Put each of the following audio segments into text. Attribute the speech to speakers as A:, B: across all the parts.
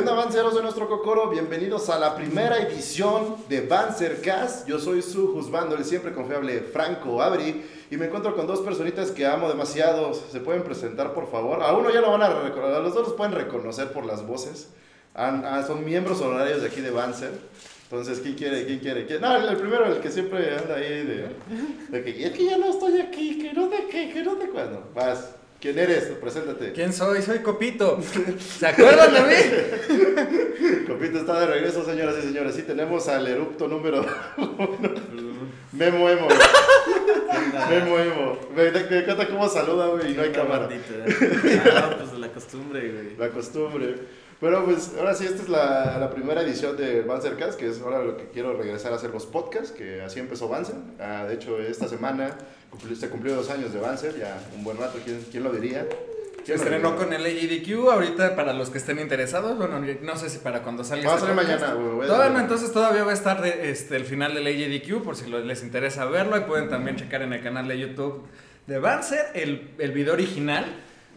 A: ¿Qué onda, Banceros de nuestro Cocoro? Bienvenidos a la primera edición de Bancercast. Yo soy su juzgando, el siempre confiable Franco Abri, y me encuentro con dos personitas que amo demasiado. ¿Se pueden presentar, por favor? A uno ya lo van a recordar, a los dos los pueden reconocer por las voces. Ah, son miembros honorarios de aquí de Bancer. Entonces, ¿quién quiere? ¿Quién quiere? ¿Quién? No, el primero, el que siempre anda ahí de, de que es que ya no estoy aquí, que no de qué, que no de cuándo. Vas. ¿Quién eres? Preséntate.
B: ¿Quién soy? Soy Copito. ¿Se acuerdan de mí?
A: Copito está de regreso, señoras y señores. Sí, tenemos al erupto número Memo Emo. Memo Emo. Me, me encanta cómo saluda, güey, y no hay cámara.
C: Ah, pues la costumbre, güey.
A: La costumbre. Pero pues ahora sí, esta es la, la primera edición de Bancercast, que es ahora lo que quiero regresar a hacer los podcasts, que así empezó Banzer. Ah, de hecho, esta semana se cumplió dos años de Banzer, ya un buen rato, ¿quién, quién lo diría?
B: Se estrenó con el AGDQ, ahorita para los que estén interesados, bueno, no sé si para cuando salga.
A: Va a salir mañana, güey.
B: Todavía entonces todavía va a estar de, este, el final del AGDQ, por si les interesa verlo, y pueden también checar en el canal de YouTube de Banzer el, el video original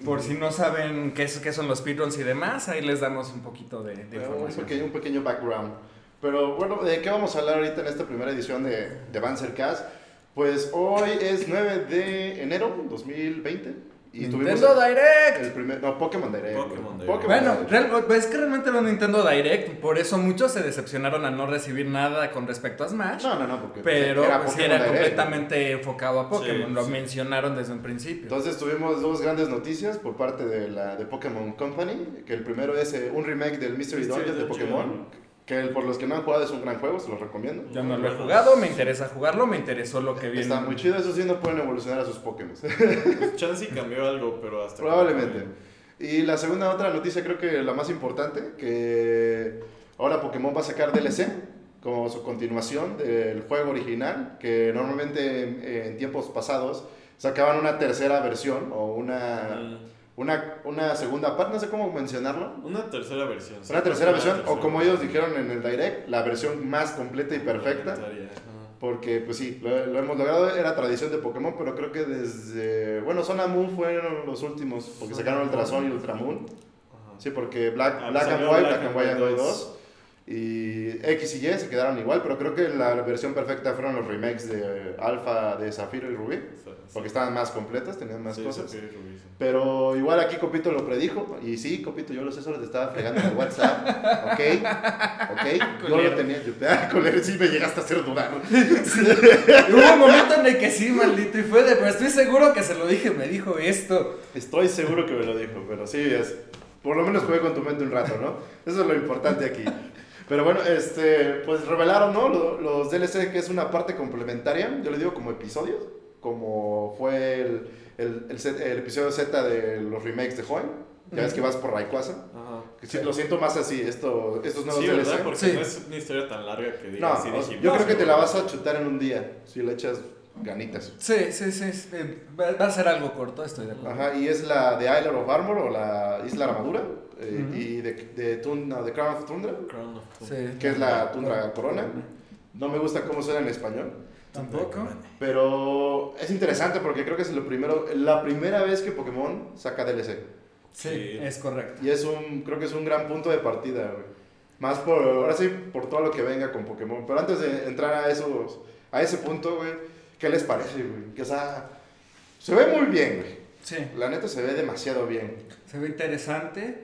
B: por si no saben qué, es, qué son los speedruns y demás, ahí les damos un poquito de, información.
A: Un pequeño, un pequeño background. Pero bueno, ¿de qué vamos a hablar ahorita en esta primera edición de, de Banzercast? Pues hoy es 9 de enero 2020.
B: Y Nintendo Direct.
A: El primer, no, Pokémon Direct.
C: Pokémon Direct.
B: bueno, es que realmente era Nintendo Direct, por eso muchos se decepcionaron a no recibir nada con respecto a Smash.
A: No, no, no, porque
B: pero era, pues, era completamente enfocado a Pokémon, lo mencionaron desde un principio.
A: Entonces tuvimos dos grandes noticias por parte de la de Pokémon Company, que el primero es eh, un remake del Mystery Dungeon de Pokémon que por los que no han jugado es un gran juego, se los recomiendo.
B: Yo no lo he jugado, me interesa jugarlo, me interesó lo que viene.
A: Está muy chido, eso sí no pueden evolucionar a sus Pokémon.
C: Pues Chansey cambió algo, pero hasta...
A: Probablemente. Y la segunda otra noticia, creo que la más importante, que ahora Pokémon va a sacar DLC como su continuación del juego original, que normalmente en, tiempos pasados sacaban una tercera versión o una... Mm una, una segunda parte, no sé cómo mencionarlo.
C: Una tercera versión.
A: Una tercera versión, o como ellos dijeron en el direct, la versión más completa y perfecta. Porque, pues sí, lo, hemos logrado, era tradición de Pokémon, pero creo que desde, bueno, Zona Moon fueron los últimos, porque sacaron Ultrason y Ultramoon. Sí, porque Black, ah, Black and White, Black and White Android 2 y X y Y se quedaron igual, pero creo que la versión perfecta fueron los remakes de Alpha, de Zafiro y Rubí, porque estaban más completas, tenían más cosas. Pero igual aquí Copito lo predijo, y sí, Copito, yo lo sé, solo te estaba fregando en WhatsApp, ¿ok? ¿Ok? Yo lo tenía, yo te, ah, sí me llegaste a hacer dudar.
B: Hubo un momento en el que sí, maldito, y fue de, pero estoy seguro que se lo dije, me dijo esto.
A: Estoy seguro que me lo dijo, pero sí, es, por lo menos jugué con tu mente un rato, ¿no? Eso es lo importante aquí. Pero bueno, este, pues revelaron, ¿no? Los, DLC, que es una parte complementaria, yo le digo como episodios, como fue el, el, el, episodio Z de los remakes de Joy. Ya ves que vas por Rayquaza. Que Lo siento más así, esto, estos nuevos
C: sí,
A: DLC.
C: ¿verdad? Porque no es una historia tan larga que digas
A: no, Yo creo que te la vas a chutar en un día, si le echas ganitas.
B: Sí, sí, sí. Va a ser algo corto, estoy de acuerdo.
A: Ajá, y es la de Isle of Armor o la Isla Armadura. Eh, y de, de, de Crown of Tundra. Que es la Tundra Corona. No me gusta cómo suena en español.
B: Tampoco.
A: Pero es interesante porque creo que es lo primero, la primera vez que Pokémon saca DLC.
B: Sí, es correcto.
A: Y es un, creo que es un gran punto de partida, Más por, ahora sí, por todo lo que venga con Pokémon. Pero antes de entrar a esos, a ese punto, güey, ¿qué les parece, güey? Que, o sea, se ve muy bien, güey.
B: Sí.
A: La neta se ve demasiado bien.
B: Se ve interesante.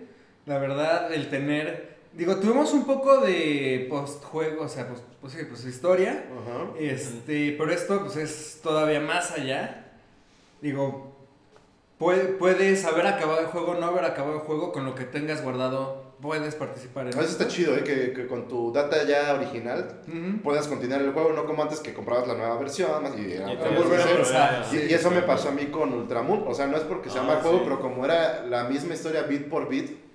B: La verdad, el tener. Digo, tuvimos un poco de post-juego, o sea, pues, pues sí, pues historia. Este, pero esto pues es todavía más allá. Digo, puedes haber acabado el juego, no haber acabado el juego, con lo que tengas guardado puedes participar en
A: Eso está chido, ¿eh? que, que, con tu data ya original puedas continuar el juego, no como antes que comprabas la nueva versión y, y, y, eso me pasó a mí con Ultramoon, o sea, no es porque sea ah, mal juego, pero como era la misma historia bit por bit,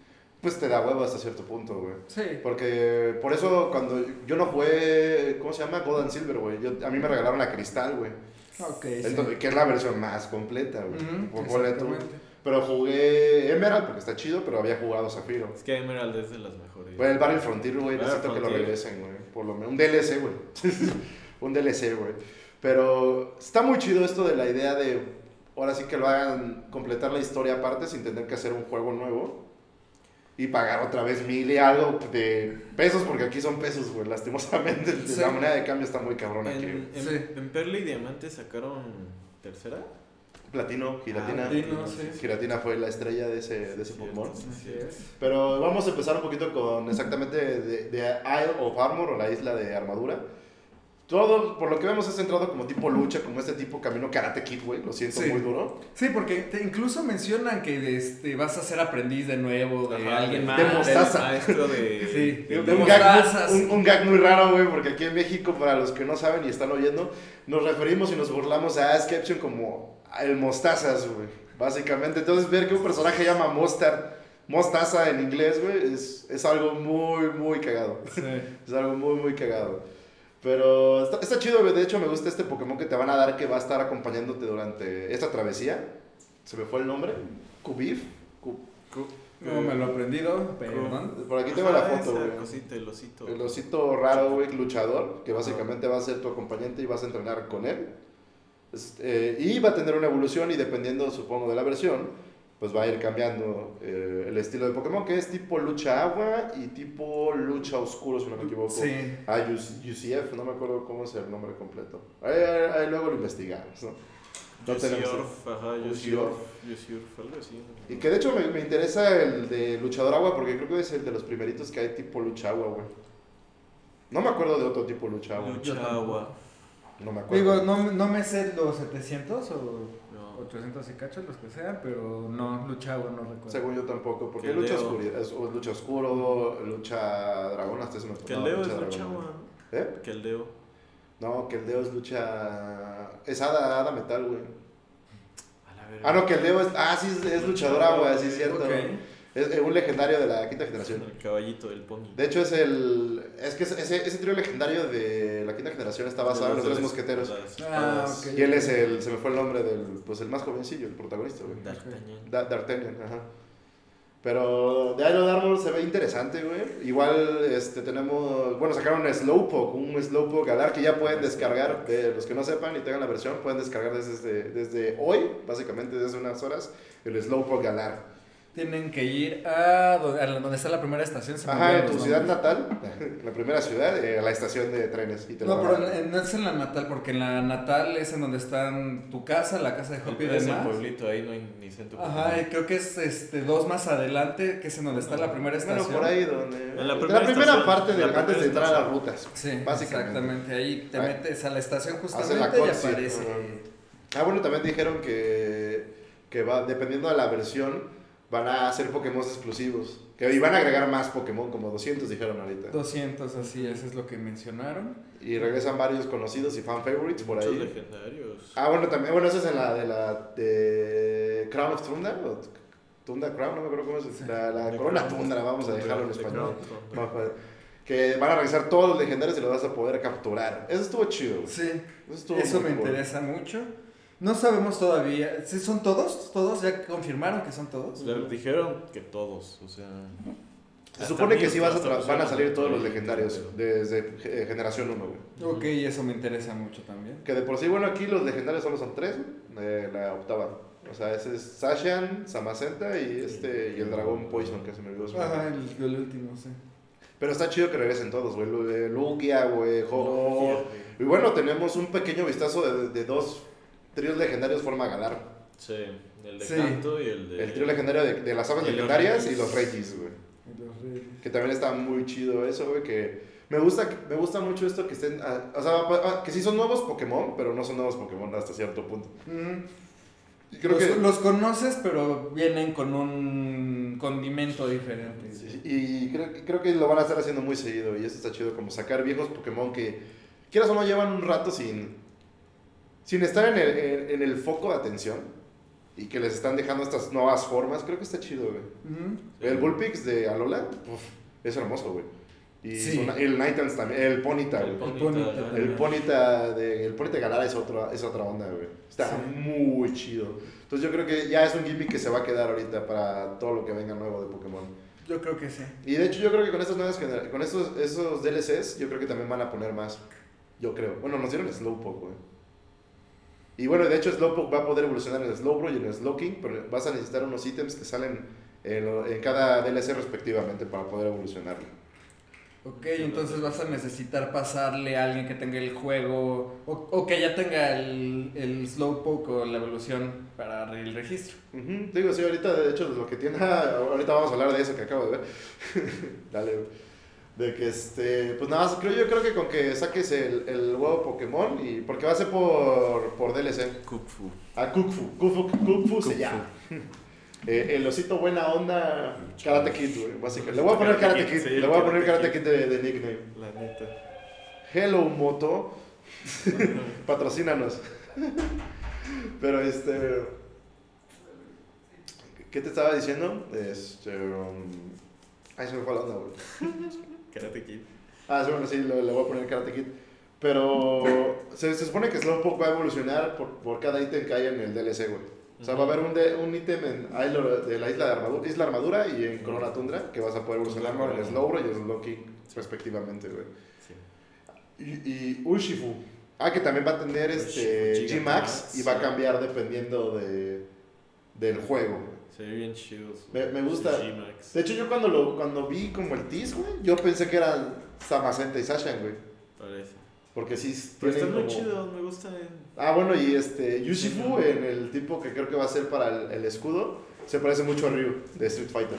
A: pues te da huevo hasta cierto punto, güey.
B: Sí.
A: Porque por eso cuando yo no jugué, ¿cómo se llama? Gold and Silver, güey. A mí me regalaron la Cristal, güey.
B: Ok.
A: Entonces, Que es la versión más completa, güey. por boleto. Pero jugué Emerald porque está chido, pero había jugado Zafiro.
C: Es que Emerald es de las mejores.
A: Pues el Barrel Frontier, güey, necesito que lo regresen, güey. Por lo menos. Un DLC, güey. un DLC, güey. Pero está muy chido esto de la idea de. Ahora sí que lo hagan completar la historia aparte sin tener que hacer un juego nuevo. Y pagar otra vez mil y algo de pesos, porque aquí son pesos, güey, lastimosamente. La moneda de cambio está muy cabrona aquí.
C: En, en, Perla y Diamante sacaron tercera.
A: Platino, Giratina. Ah, Giratina fue la estrella de ese, de ese Pokémon. Pero vamos a empezar un poquito con exactamente de, de Isle of Armor o la isla de armadura. Todo, por lo que vemos, es centrado como tipo lucha, como este tipo camino Karate Kid, güey. Lo siento muy duro.
B: Sí, porque te, incluso mencionan que este, vas a ser aprendiz de nuevo, de alguien más.
A: De mostaza.
C: maestro de,
B: sí,
A: de, un, gag, un, gag, muy raro, güey, porque aquí en México, para los que no saben y están oyendo, nos referimos y nos burlamos a Ketchum como el mostazas, güey. Básicamente. Entonces, ver que un personaje llama Mostard, mostaza en inglés, güey, es, es algo muy, muy cagado. Sí. es algo muy, muy cagado. Pero está, chido, de hecho me gusta este Pokémon que te van a dar que va a estar acompañándote durante esta travesía. Se me fue el nombre. Cubif.
B: no me lo he aprendido, perdón.
A: Por aquí tengo la foto, güey.
C: el osito.
A: El osito raro, güey, luchador, que básicamente va a ser tu acompañante y vas a entrenar con él. Este, y va a tener una evolución y dependiendo, supongo, de la versión, pues va a ir cambiando eh, el estilo de Pokémon, que es tipo lucha agua y tipo lucha oscuro, si no me equivoco.
B: Sí.
A: Ah, UCF, no me acuerdo cómo es el nombre completo. Ahí, luego lo investigamos, ¿no?
C: No tenemos. Ajá,
A: Y que de hecho me, me, interesa el de luchador agua, porque creo que es el de los primeritos que hay tipo lucha agua, güey. No me acuerdo de otro tipo lucha agua.
C: Lucha agua.
A: No me acuerdo.
B: Digo, no, no me sé los 700 o... 800 y los que sean, pero no, lucha agua no recuerdo.
A: Según yo tampoco, porque lucha, oscuridad, es, lucha oscuro, lucha dragón, hasta eso me
C: Que el Leo es lucha agua.
A: ¿Eh?
C: Que el Leo.
A: No, que el Leo es lucha. Es hada, hada metal, güey. Ah, no, que el Leo es. Ah, sí, es, luchador agua, sí, es cierto. Es un legendario de la quinta generación.
C: El caballito del pony.
A: De hecho, es el. Es que ese, ese trío legendario de la quinta generación está basado en los tres mosqueteros.
B: Ah,
A: Y él es el. Se me fue el nombre del. Pues el más jovencillo, el protagonista, güey.
C: D'Artagnan.
A: D'Artagnan, ajá. Pero de Iron Armor se ve interesante, güey. Igual este, tenemos. Bueno, sacaron un Slowpoke, un Slowpoke Galar que ya pueden descargar. De los que no sepan y tengan la versión, pueden descargar desde, desde hoy, básicamente desde unas horas, el Slowpoke Galar
B: tienen que ir a donde, está la primera estación.
A: Ajá, en tu ciudad natal, la primera ciudad, eh, a la estación de trenes. Y
B: no, pero no es en la natal, porque en la natal es en donde están tu casa, la casa de Hopi y demás.
C: Es el pueblito, ahí no hay ni centro.
B: Ajá, y creo que es este, dos más adelante, que es en donde está la primera estación.
A: Bueno, por ahí donde... En la primera, la primera parte de antes de entrar a las rutas.
B: Sí, básicamente. exactamente. Ahí te metes a la estación justamente y aparece...
A: Ah, bueno, también dijeron que, que va, dependiendo de la versión van a hacer Pokémon exclusivos. Que, y van a agregar más Pokémon, como 200 dijeron ahorita.
B: 200, así es, es lo que mencionaron.
A: Y regresan varios conocidos y fan favorites por ahí.
C: legendarios.
A: Ah, bueno, también, bueno, eso es en la de la de Crown of Tundra, o Tundra Crown, no me acuerdo cómo es. La, la Corona Tundra, vamos a dejarlo en español. Que van a regresar todos los legendarios y los vas a poder capturar. Eso estuvo chido.
B: Sí, eso, eso me interesa mucho. No sabemos todavía. ¿Sí ¿Son todos? ¿Todos? ¿Ya confirmaron que son todos?
C: dijeron que todos, o sea...
A: Se supone que sí vas a van a salir todos los legendarios desde eh, generación 1, güey.
B: Ok, eso me interesa mucho también.
A: Que de por sí, bueno, aquí los legendarios solo son tres, de la octava. O sea, ese es Sashian, Samacenta y este y el dragón Poison, que se me olvidó
B: Ajá, el, el, último, sí.
A: Pero está chido que regresen todos, güey. Lugia, güey, Ho. Y bueno, tenemos un pequeño vistazo de, de dos tríos legendarios forma Galar.
C: Sí, el de Canto y el de.
A: El trío legendario de, las aves legendarias y los Regis, güey. Que también está muy chido eso, güey. Que me gusta, me gusta mucho esto que estén. Ah, o sea, ah, que sí son nuevos Pokémon, pero no son nuevos Pokémon hasta cierto punto.
B: creo los, que, los conoces, pero vienen con un condimento diferente.
A: y creo, creo que lo van a estar haciendo muy seguido. Y eso está chido, como sacar viejos Pokémon que, quieras o no, llevan un rato sin sin estar en el, en, el foco de atención y que les están dejando estas nuevas formas, creo que está chido, güey. El Bullpix de Alola, es hermoso, güey. Y el Nightans también, el Ponita,
C: el Ponita,
A: el Ponita, de, el Ponita Galara es, otro, es otra onda, güey. Está muy chido. Entonces yo creo que ya es un gimmick que se va a quedar ahorita para todo lo que venga nuevo de Pokémon.
B: Yo creo que sí.
A: Y de hecho yo creo que con estas nuevas con esos, esos DLCs, yo creo que también van a poner más. Yo creo. Bueno, nos dieron Slowpoke, güey. Y bueno, de hecho Slowpoke va a poder evolucionar en Slowbro y en el Slowking, pero vas a necesitar unos ítems que salen en, en cada DLC respectivamente para poder evolucionarlo.
B: Ok, entonces vas a necesitar pasarle a alguien que tenga el juego o, o que ya tenga el, el Slowpoke o la evolución para el registro.
A: Ujú, Digo, sí, ahorita de hecho lo que tiene, ahorita vamos a hablar de eso que acabo de ver. Dale. De que este, pues nada más, creo, yo creo que con que saques el, el huevo Pokémon y porque va a ser por, por DLC.
C: Kukfu.
A: A Kukfu, Kukfu, Kukfu se llama. Eh, el osito buena onda Karate Kid, güey, básicamente. Le voy a poner Karate Kid,
C: Sí,
A: le voy a poner Karate
C: Karate
A: Kid de, de nickname.
C: La neta.
A: Hello Moto, patrocínanos. Pero este. ¿Qué te estaba diciendo? Este. um, Ay, se me fue la onda, güey.
C: Karate Kid.
A: Ah, sí, bueno, sí, le, le voy a poner Karate Kid. Pero se, se supone que Slowpoke va a evolucionar por, por cada ítem que haya en el DLC, güey. O sea, va a haber un, de, un ítem en Isla de la isla de Armadura, Isla Armadura y en Corona Tundra que vas a poder evolucionar con el Slowbro y el Slowking, respectivamente, güey.
C: Sí.
A: Y, y Urshifu. Ah, que también va a tener este
C: Urshifu,
A: G-Max
C: Max,
A: y va a
C: sí.
A: cambiar dependiendo de, del juego.
C: Se ve bien chido.
A: Me- me gusta. De hecho, yo cuando, lo, cuando vi como el tease, güey, yo pensé que eran Samacenta y Sasha, güey.
C: Parece.
A: Porque sí
C: Pero está
A: tienen
C: muy
A: como-
C: chido, me gusta. en-
A: Ah, bueno, y este, Yushifu en el tipo que creo que va a ser para el, el escudo, se parece mucho a Ryu de Street Fighter.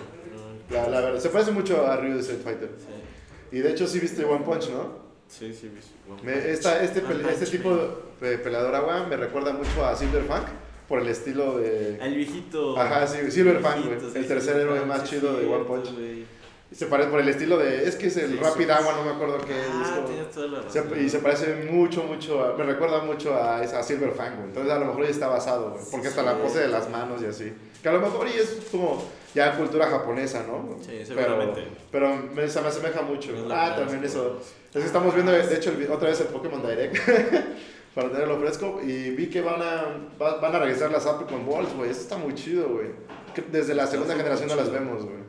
C: no,
A: La, la verdad, se parece mucho a Ryu de Street Fighter.
C: Sí,
A: Y de hecho sí viste One Punch, ¿no?
C: sí, sí. vi su-
A: Me- esta, este,
C: One
A: pele-
C: Punch
A: este tipo
C: Man.
A: de peleador agua me recuerda mucho a Silver Fang por el estilo de...
C: Al viejito.
A: Ajá, sí, Silver Fang, güey, el tercer héroe más chido de One Punch. Se parece por el estilo de... Es que es el Rapid Agua, no me acuerdo qué es.
C: Ah, tienes toda la
A: se-
C: razón.
A: y se parece mucho, mucho a... Me recuerda mucho a, a Silver Fang, güey. Entonces a lo mejor ya está basado, güey. Porque hasta la pose de las manos y así. Que a lo mejor y es como ya cultura japonesa, ¿no?
C: Sí,
A: Pero,
C: seguramente.
A: pero me, se me asemeja mucho.
C: Es
A: Ah, también eso. Es que estamos viendo, de hecho, el otra vez el Pokémon Direct. para tenerlo fresco. Y vi que van a, va- van a regresar las Apricot Balls, güey. Eso está muy chido, güey. Desde la segunda generación no las vemos, güey.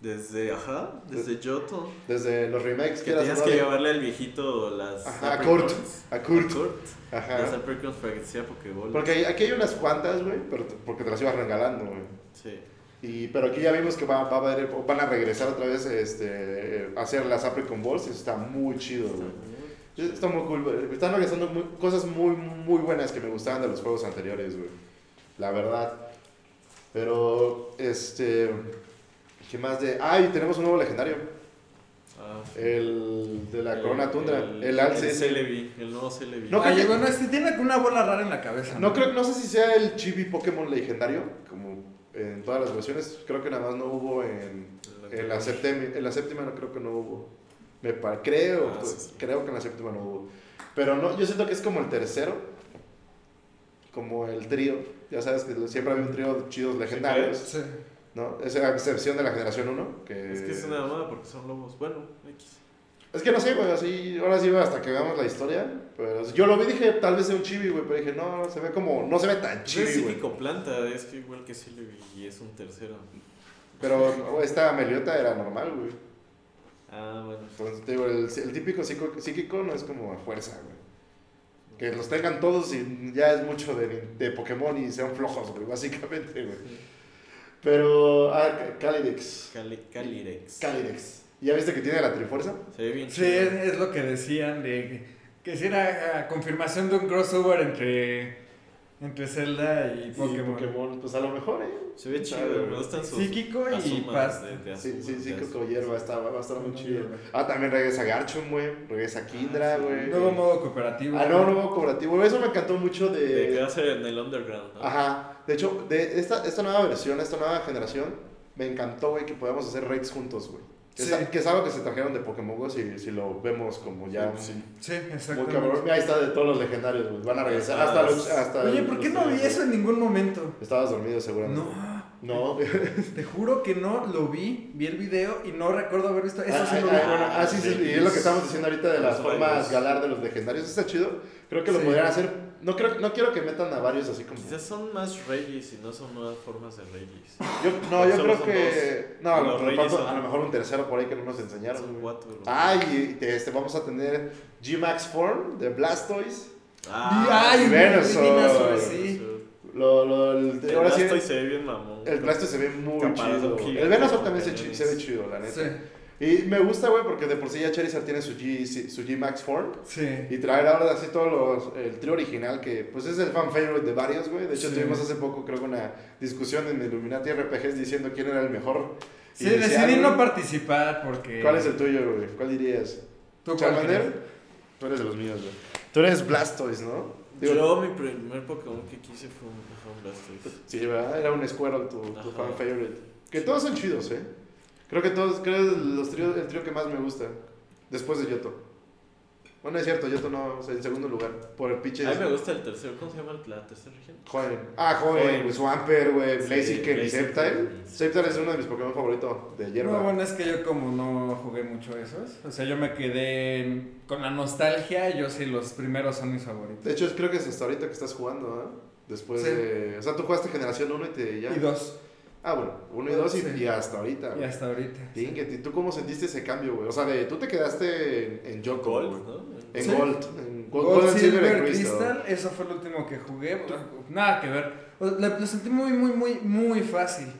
C: Desde, ajá, desde Johto.
A: Desde los remakes
C: Que tenías que llevarle al viejito las.
A: Ajá, a. Kurt. A Kurt.
C: Las
A: Ajá.
C: Apricot para que sea Pokéball.
A: Porque aquí hay unas cuantas, güey, pero porque te las ibas regalando, güey.
C: Sí.
A: Y, pero aquí ya vimos que va, va a haber, van a regresar otra vez este, a hacer las Apricot Balls. Y eso está muy chido, güey. Está muy cool, güey. Están regresando muy- cosas muy, muy buenas que me gustaban de los juegos anteriores, güey. La verdad. Pero, este. ¿Qué más de.? Ah, y tenemos un nuevo legendario.
C: Ah,
A: El de la
C: el-
A: Corona Tundra. El,
C: El,
A: Alce.
C: el. Celebi, el nuevo Celebi.
A: No,
B: Ay,
A: que-
B: bueno, este tiene una bola rara en la cabeza.
A: No creo, no sé si sea el Chibi Pokémon legendario, como en todas las versiones. Creo que nada más no hubo en, en la séptima. En la séptima no creo que no hubo. Me pa- creo,
C: Ah,
A: pues,
C: sí, sí.
A: creo que en la séptima no hubo. Pero no, yo siento que es como el tercero, como el trío. Ya sabes que siempre había un trío de chidos legendarios,
B: Sí.
A: ¿no? Es a excepción de la generación 1, que...
C: Es que es una moda porque son lobos. Bueno, X.
A: Es que no sé, güey, así, ahora sí, hasta que veamos la historia. Pero yo lo vi, dije, tal vez sea un chibi, güey, pero dije, no, se ve como, no se ve tan
C: es
A: chibi, güey.
C: psíquico planta, es que igual que Celebi y es un tercero.
A: Pero esta Meliota era normal, güey.
C: Ah, bueno.
A: Entonces, te digo, el, el típico psíquico, psíquico no es como a fuerza, güey. Que los tengan todos y ya es mucho de, de Pokémon y sean flojos, güey, básicamente, güey. Pero, ah, Calyrex.
C: Cali.
A: Calyrex. ¿Ya viste que tiene la trifuerza?
C: Se ve bien
B: Sí,
C: chido.
B: es, es lo que decían de que, que si era ah, confirmación de un crossover entre, entre Zelda y Pokémon.
A: Y Pokémon, pues a lo mejor, ¿eh?
C: Se ve chido,
A: güey.
C: me gustan sus
B: Psíquico y paz.
C: de, de
A: Sí, sí, sí,
C: de
A: que
C: azul.
A: con hierba está, va a estar muy chido. Ah, también regresa Garchomp, güey. Regresa Kindra,
C: Ah, sí.
A: güey.
B: Nuevo modo cooperativo.
A: Ah, no, nuevo cooperativo. Eso me encantó mucho
C: De que a ser en el underground, ¿no?
A: Ajá. De hecho, de esta, esta nueva versión, esta nueva generación, me encantó, güey, que podamos hacer raids juntos, güey. Que,
B: Sí.
A: es, que es algo que se trajeron de Pokémon Go, si, si lo vemos como ya
C: Sí, sí.
B: Sí,
A: muy
B: exactamente.
A: cabrón. Ahí está de todos los legendarios. Van a regresar
C: Ah,
A: hasta los... Hasta
B: Oye, ¿por qué no vi eso en ningún momento?
A: Estabas dormido seguramente.
B: No,
A: No.
B: te juro que no lo vi, vi el video y no recuerdo haber visto eso.
A: Ah,
B: sí
A: ah,
B: lo vi.
A: ah, ah, sí, sí, y es lo que estamos diciendo ahorita de las formas galar de los legendarios. Está chido. Creo que lo
B: Sí.
A: podrían hacer. No, creo, no quiero que metan a varios así como.
C: Quizás son más Regis y no son nuevas formas de Regis.
A: Yo, no, yo creo que. No, a
C: Los
A: lo,
C: Reyes
A: mejor-
C: son-
A: a lo mejor un tercero por ahí que no nos enseñaron.
C: Son cuatro.
A: Ah, y este, vamos a tener G-Max Form de Blastoise.
C: Ah,
B: Ay,
A: Venusaur.
B: Venusaur, sí.
A: Lo, lo, el,
C: el
A: ahora sí,
C: Blastoise se ve bien mamón.
A: el Blastoise se ve muy chido. El Venusaur también se, se ve chido, la neta.
B: Sí,
A: Y me gusta, güey, porque de por sí ya Charizard tiene su G, su G Max Form.
B: sí.
A: Y traer ahora así todos los, el trío original que pues es el fan favorite de varios, güey. De hecho
B: Sí.
A: tuvimos hace poco creo que una discusión en Illuminati RPGs diciendo quién era el mejor.
B: Sí,
A: inicial,
B: decidí no participar porque...
A: ¿Cuál es el tuyo, güey? ¿Cuál dirías?
B: ¿Tú cuál
A: ¿Charmander? Tú eres de los míos, güey. Tú eres Blastoise, ¿no? Digo,
C: Yo, mi primer Pokémon que quise fue un, fue un Blastoise.
A: Sí, ¿verdad? Era un Squirtle tu, tu fan favorite. Que todos son chidos, ¿eh? Creo que todos, creo que es los tríos, el trío que más me gusta. Después de Yoto. Bueno, es cierto, Yoto no, o sea, en segundo lugar. Por el pinche.
C: A mí me gusta el tercero. ¿Cómo se llama la tercera región?
A: Joven. Ah, joven,
C: Joven.
A: güey,
C: Sí,
A: Blaziken y. Sceptile. Sceptile es uno de mis Pokémon favoritos de hierba.
B: No, bueno, es que yo como no jugué mucho esos, o sea, yo me quedé con la nostalgia, yo sí, los primeros son mis favoritos.
A: De hecho, es- creo que es hasta ahorita que estás jugando, ¿ah? Después
B: Sí.
A: de. O sea, tú jugaste generación 1 y te ya.
B: Y dos,
A: Ah, bueno, 1 y 2 y,
B: Sí.
A: y hasta ahorita.
B: y
A: güey.
B: hasta ahorita.
A: Sí, que ti- ¿Tú cómo sentiste ese cambio, güey? O sea, de, tú te quedaste en, en
C: Gold. ¿no?
A: En
B: Sí.
A: Gold. En Gold,
B: Gold,
A: and
B: Silver,
A: and
B: Crystal, eso fue lo último que jugué, pues, nada que ver. O sea, Lo, lo sentí muy, muy, muy, muy fácil.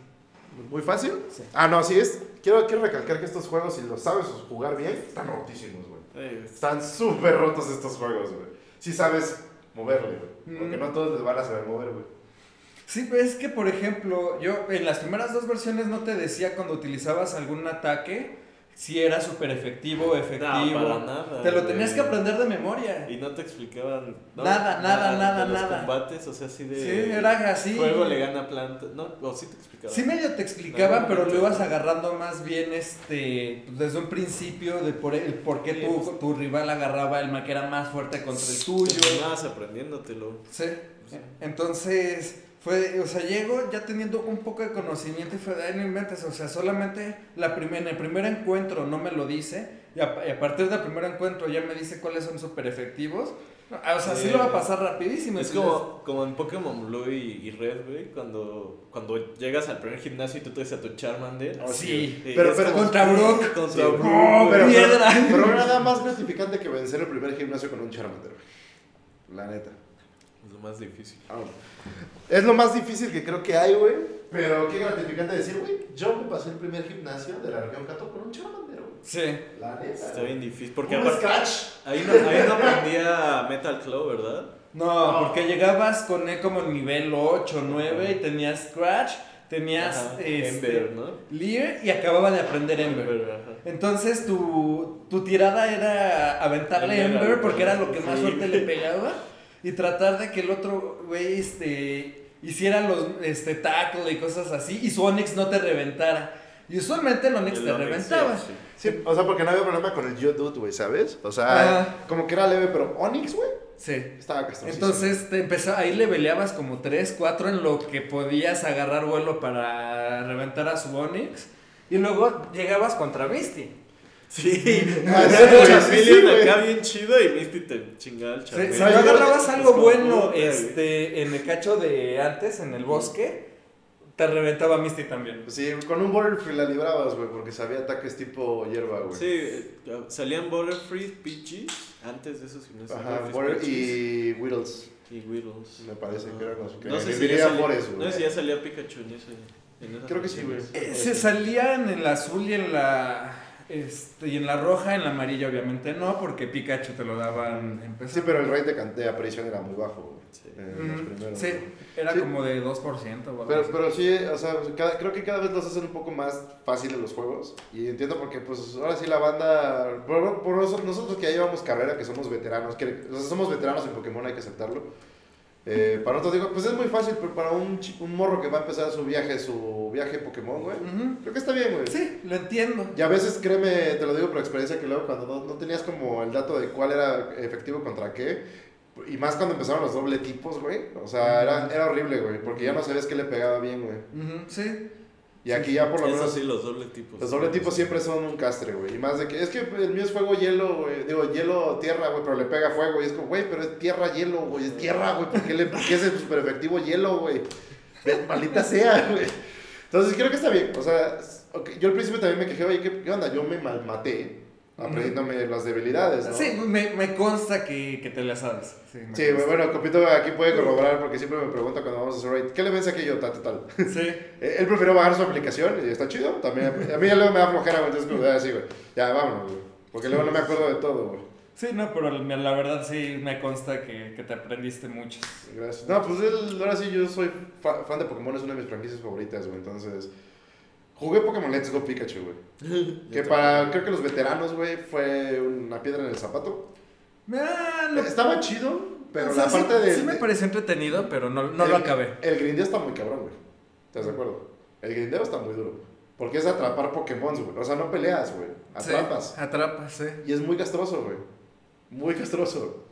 A: ¿Muy fácil?
B: Sí.
A: Ah, no, sí es. Quiero, quiero recalcar que estos juegos, si los sabes jugar bien, están rotísimos, güey. Están súper rotos estos juegos, güey. Si sabes moverle, güey.
B: Mm.
A: Porque no todos les van a saber mover, güey.
B: Sí, pero es que, por ejemplo, yo en las primeras dos versiones no te decía cuando utilizabas algún ataque si era súper efectivo o efectivo.
C: No, para nada.
B: te lo tenías que aprender de memoria.
C: Y no te explicaban ¿no?
B: Nada, nada, nada,
C: de los
B: nada.
C: combates, o sea, así de.
B: Sí, era así.
C: Fuego le gana planta. No, o sí te explicaban.
B: Sí medio te explicaban,
C: No,
B: pero lo ibas agarrando más bien este pues, desde un principio de por el por qué
C: Sí,
B: tu,
C: pues.
B: tu rival agarraba el que era más fuerte contra el tuyo.
C: Te terminabas aprendiéndotelo.
B: Sí. Entonces, fue, o sea, llego ya teniendo un poco de conocimiento y fue de, "Ay, no inventes, o sea, solamente la primer, en el primer encuentro no me lo dice y a, y a partir del primer encuentro ya me dice cuáles son súper efectivos. O sea, sí
C: Sí.
B: lo va a pasar rapidísimo.
C: Es
B: entonces-
C: como, como en Pokémon Blue y, y Red, güey, cuando, cuando llegas al primer gimnasio y tú traes a tu Charmander.
B: Oh, sí.
C: Y
A: Pero- pero
B: contra Brock.
C: Contra
A: Sí.
C: Brock.
B: No,
A: pero,
B: piedra.
A: pero, pero era nada más gratificante que vencer el primer gimnasio con un Charmander, güey. La neta.
C: Es lo más difícil.
A: Es lo más difícil que creo que hay, güey. Pero qué gratificante decir, güey. Yo me pasé el primer gimnasio de la región Cato con un Charmander, güey.
B: Sí.
A: La neta.
C: Está bien difícil. Porque
A: Un
C: aparte,
A: Scratch.
C: ahí no, ahí no aprendía Metal Claw, ¿verdad?
B: No, porque llegabas con él como en nivel 8, 9 y tenías Scratch, tenías
C: Ajá,
B: este,
C: Ember, ¿no?
B: Leer y acababa de aprender Ember. Entonces tu, tu tirada era aventarle
C: Ember,
B: Ember porque era lo que
C: sí.
B: más fuerte le pegaba y tratar de que el otro güey este, hiciera los este, tackle y cosas así y su Onix no te reventara. Y usualmente el Onix
C: El
B: te
C: Onix,
B: reventaba.
C: sí, sí.
A: Sí, o sea, porque no había problema con el Geodude, güey, ¿sabes? O sea,
B: Ah.
A: como que era leve, pero Onix, güey,
B: Sí.
A: estaba.
B: Entonces te empezó, ahí le peleabas como 3, 4 en lo que podías agarrar vuelo para reventar a su Onix. Y luego llegabas contra Misty.
C: Sí, Charmeleon acá bien chido y Misty te chingaba el Charmeleon.
B: si
A: Ay,
B: no
A: yo-
B: agarrabas algo bueno este, en el cacho de antes, en el bosque, te reventaba Misty también.
A: Sí, con un Butterfree la librabas, güey, porque sabía ataques tipo hierba, güey.
C: Sí, eh, salían Butterfree, Pidgey, antes de esos gimnasios.
A: Ajá, y Whittles.
C: y Whittles.
A: Me parece que eran los que
C: No sé si ya salía,
A: por eso,
C: no
A: güey.
C: sé si ya salía Pikachu en ese.
A: Creo que sí, güey.
B: Eh, se salían en la azul y en la este, y en la roja, en la amarilla obviamente no, porque Pikachu te lo daban en
A: Sí, pero el rate de, can- de aparición era muy bajo.
C: Sí.
A: En los primeros.
B: sí,
A: güey.
B: era
A: Sí.
B: como de 2% o
A: Pero,
B: así.
A: pero sí, o sea, cada- creo que cada vez los hacen un poco más fáciles los juegos. Y entiendo porque, pues, ahora sí la banda. Por, por nosotros, nosotros que ya llevamos carrera, que somos veteranos, que o sea, somos veteranos en Pokémon, hay que aceptarlo. Eh, para nosotros, digo, pues es muy fácil, pero para un, un morro que va a empezar su viaje, su viaje Pokémon, güey, creo que está bien, güey.
B: Sí, lo entiendo.
A: Y a veces, créeme, te lo digo por experiencia, que luego cuando no, no tenías como el dato de cuál era efectivo contra qué, y más cuando empezaron los doble tipos, güey, o sea, era, era horrible, güey, porque ya no sabías qué le pegaba bien, güey.
B: Ujú, Sí.
A: Y aquí ya por lo
C: Eso
A: menos...
C: sí, los doble tipos.
A: Los doble tipos siempre son un castre, güey. Y más de que, es que el mío es fuego, hielo, güey. Digo, hielo, tierra, güey, pero le pega fuego. Y es como, güey, pero es tierra, hielo, güey. Es tierra, güey. ¿Por qué, le, por qué es el super efectivo hielo, güey? Ve, Maldita sea, güey. Entonces creo que está bien. O sea, yo al principio también me quejé, oye, ¿qué, qué onda? Yo me mal aprendiéndome las debilidades, ¿no?
B: Sí, me, me consta que, que, te las sabes.
A: Sí, bueno, Copito aquí puede corroborar porque siempre me pregunta cuando vamos a hacer raid, ¿qué le ves aquí yo, tal, tal? Sí. Él prefirió bajar su aplicación y está chido. También, a mí ya luego me da flojera, güey, entonces como, así, güey, ya vámonos, güey. Porque luego no me acuerdo de todo, güey.
B: Sí, no, pero la verdad sí me consta que, que te aprendiste mucho.
A: Gracias. No, pues él, ahora sí yo soy fan de Pokémon, es una de mis franquicias favoritas, güey, entonces... Jugué Pokémon Let's Go Pikachu, güey. que para, creo que los veteranos, güey, fue una piedra en el zapato. Ah, Estaba chido, pero la parte de...
B: Sí me pareció entretenido, pero no, no lo acabé.
A: El grindeo está muy cabrón, güey. ¿Estás de acuerdo? El grindeo está muy duro. Porque es atrapar Pokémon, güey. O sea, no peleas, güey. Atrapas.
B: atrapas, sí.
A: Y es muy castroso, güey. Muy castroso.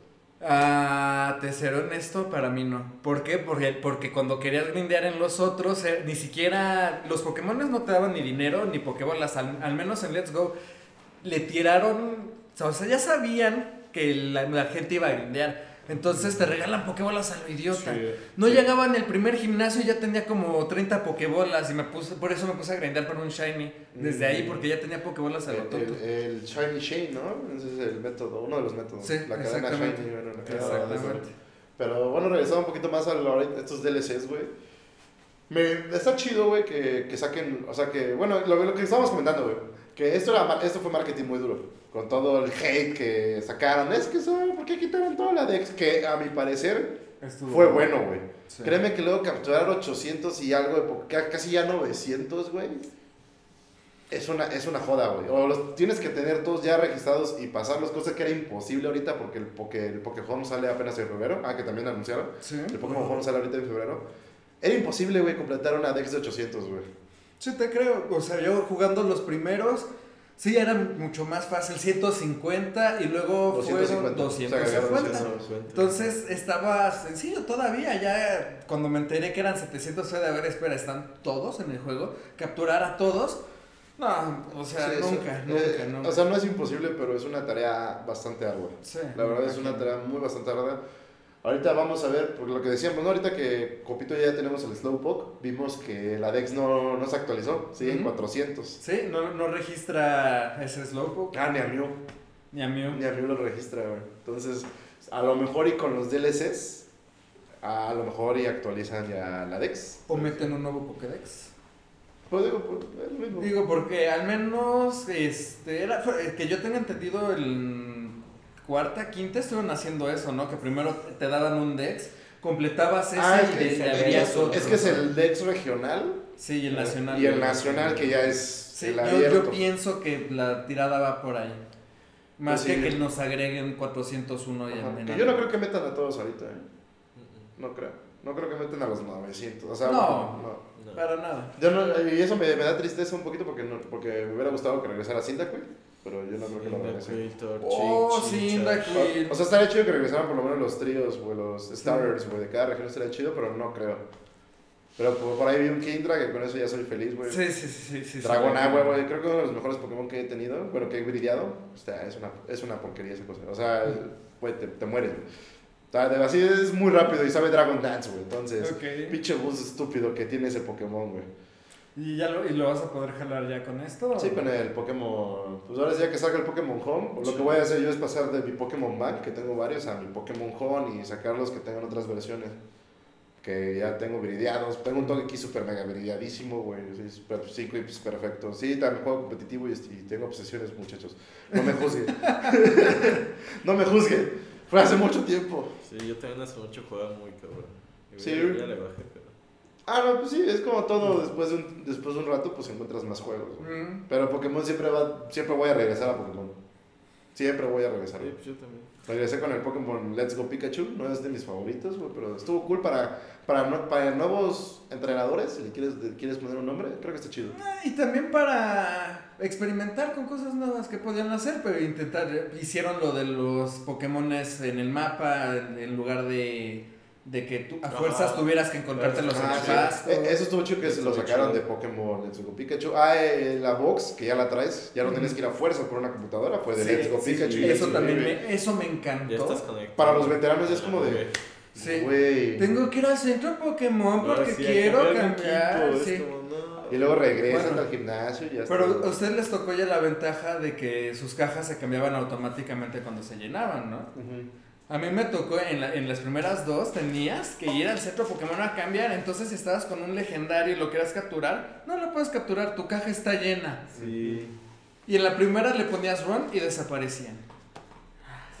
B: Ah, te seré honesto, para mí no. ¿Por qué? Porque, porque cuando querías grindear en los otros, eh, ni siquiera los Pokémon no te daban ni dinero ni Pokébolas. Al, menos en Let's Go le tiraron. O sea, ya sabían que la, la gente iba a grindear. Entonces te regalan pokebolas a lo idiota. no llegaba en el primer gimnasio y ya tenía como 30 pokebolas y me puse, por eso me puse a grindar por un shiny desde ahí porque ya tenía pokebolas a lo
A: tonto. El, shiny shane, ¿no? Ese es el método, uno de los métodos. Sí, la cadena shiny, bueno, la cadena exactamente. Pero bueno, regresando un poquito más a estos DLCs, güey. Me, está chido, güey, que, que, saquen, o sea, que, bueno, lo, lo que estábamos comentando, güey, que esto, era, esto fue marketing muy duro con todo el hate que sacaron. Es que eso, ¿por qué quitaron toda la Dex? Que a mi parecer fue bueno, güey. Créeme que luego capturar 800 y algo, de casi ya 900, güey. Es una, es una joda, güey. O los tienes que tener todos ya registrados y pasarlos, cosa que era imposible ahorita porque el, porque el Pokémon sale apenas en febrero. Ah, que también anunciaron. El Pokémon sale ahorita en febrero. Era imposible, güey, completar una Dex de 800, güey.
B: Sí, te creo. O sea, yo jugando los primeros Sí, era mucho más fácil, 150 y luego 250. fueron 250. Entonces estaba sencillo todavía, ya cuando me enteré que eran 700 fue de, a ver, espera, ¿están todos en el juego? ¿Capturar a todos? No, o sea, nunca, nunca, eh, nunca.
A: O sea, no es imposible, pero es una tarea bastante ardua. Sí, La verdad es una tarea muy bastante ardua. Ahorita vamos a ver, por lo que decíamos, ¿no? ahorita que Copito ya tenemos el Slowpoke, vimos que la DEX no, no se actualizó, sigue en 400.
B: Sí, no, no registra ese Slowpoke.
A: Ah, ni a Mew.
B: Ni a Mew.
A: Ni a Mew lo registra, güey. Entonces, a lo mejor y con los DLCs, a lo mejor y actualizan ya la DEX.
B: O meten un nuevo Pokédex.
A: Pues digo, pues, es lo mismo.
B: Digo, porque al menos, este, era, que yo tenga entendido el cuarta, quinta estuvieron haciendo eso, ¿no? Que primero te daban un Dex, completabas ese ah, y
A: le, otro. Es que es el Dex regional.
B: Sí, y el nacional.
A: Y el nacional que ya es
B: sí, el yo, yo, pienso que la tirada va por ahí. Más pues que que nos agreguen 401 y
A: en, que Yo no creo que metan a todos ahorita, ¿eh? No creo. No creo que metan a los 900. O sea,
B: no, no, para nada.
A: y eso me, me, da tristeza un poquito porque, no, porque me hubiera gustado que regresara Cyndaquil pero yo no creo que lo regresen.
B: Oh, sí, Cyndaquil.
A: O sea, estaría chido que regresaran por lo menos los tríos, o los starters, güey, de cada región estaría chido, pero no creo. Pero por, ahí vi un Kindra que con eso ya soy feliz, güey.
B: Sí, sí, sí, sí.
A: Dragón Agua, güey. Creo que uno de los mejores Pokémon que he tenido, bueno, que he brillado. O sea, es una, es una porquería esa cosa. O sea, güey, te, te mueres, güey. Así es muy rápido y sabe Dragon Dance, güey. Entonces, pinche bus estúpido que tiene ese Pokémon, güey.
B: ¿Y, ya lo, ¿Y lo vas a poder jalar ya con esto?
A: Sí, con el Pokémon. Pues ahora sí, ya que salga el Pokémon Home, lo que voy a hacer yo es pasar de mi Pokémon Bank, que tengo varios, a mi Pokémon Home y sacarlos que tengan otras versiones. Que ya tengo viridiados. Tengo un toque aquí súper mega viridiadísimo, güey. Sí, super, sí, clips perfecto. Sí, también juego competitivo y, tengo obsesiones, muchachos. No me juzguen. no me juzguen. Fue hace mucho tiempo.
C: Sí, yo también hace mucho juego muy cabrón.
A: Sí. Ya le bajé, pero. Ah, no, pues sí, es como todo, después de un, después de un rato pues encuentras más juegos. Pero Pokémon siempre va, siempre voy a regresar a Pokémon. Siempre voy a regresar.
C: Sí, pues yo también.
A: Regresé con el Pokémon Let's Go Pikachu, no es de mis favoritos, pero estuvo cool para, para, para nuevos entrenadores, si le quieres, quieres poner un nombre, creo que está chido.
B: Ah, y también para experimentar con cosas nuevas que podían hacer, pero intentar, hicieron lo de los Pokémones en el mapa en lugar de de que tú a fuerzas tuvieras que encontrarte los ah,
A: eh, Eso estuvo chido que se lo sacaron de Pokémon Let's Go Pikachu. Ah, eh, la box, que ya la traes, ya no tienes que ir a fuerza por una computadora, fue de Let's Go Pikachu.
B: eso también me, eso me encantó.
A: Para los veteranos ya es como de...
B: Sí. Tengo que ir al centro Pokémon porque quiero cambiar. Sí.
A: Y luego regresan al gimnasio y ya
B: Pero a ustedes les tocó ya la ventaja de que sus cajas se cambiaban automáticamente cuando se llenaban, ¿no? A mí me tocó en, en, las primeras dos, tenías que ir al centro Pokémon a cambiar. Entonces, si estabas con un legendario y lo querías capturar, no lo puedes capturar, tu caja está llena.
C: Sí.
B: Y en la primera le ponías run y desaparecían.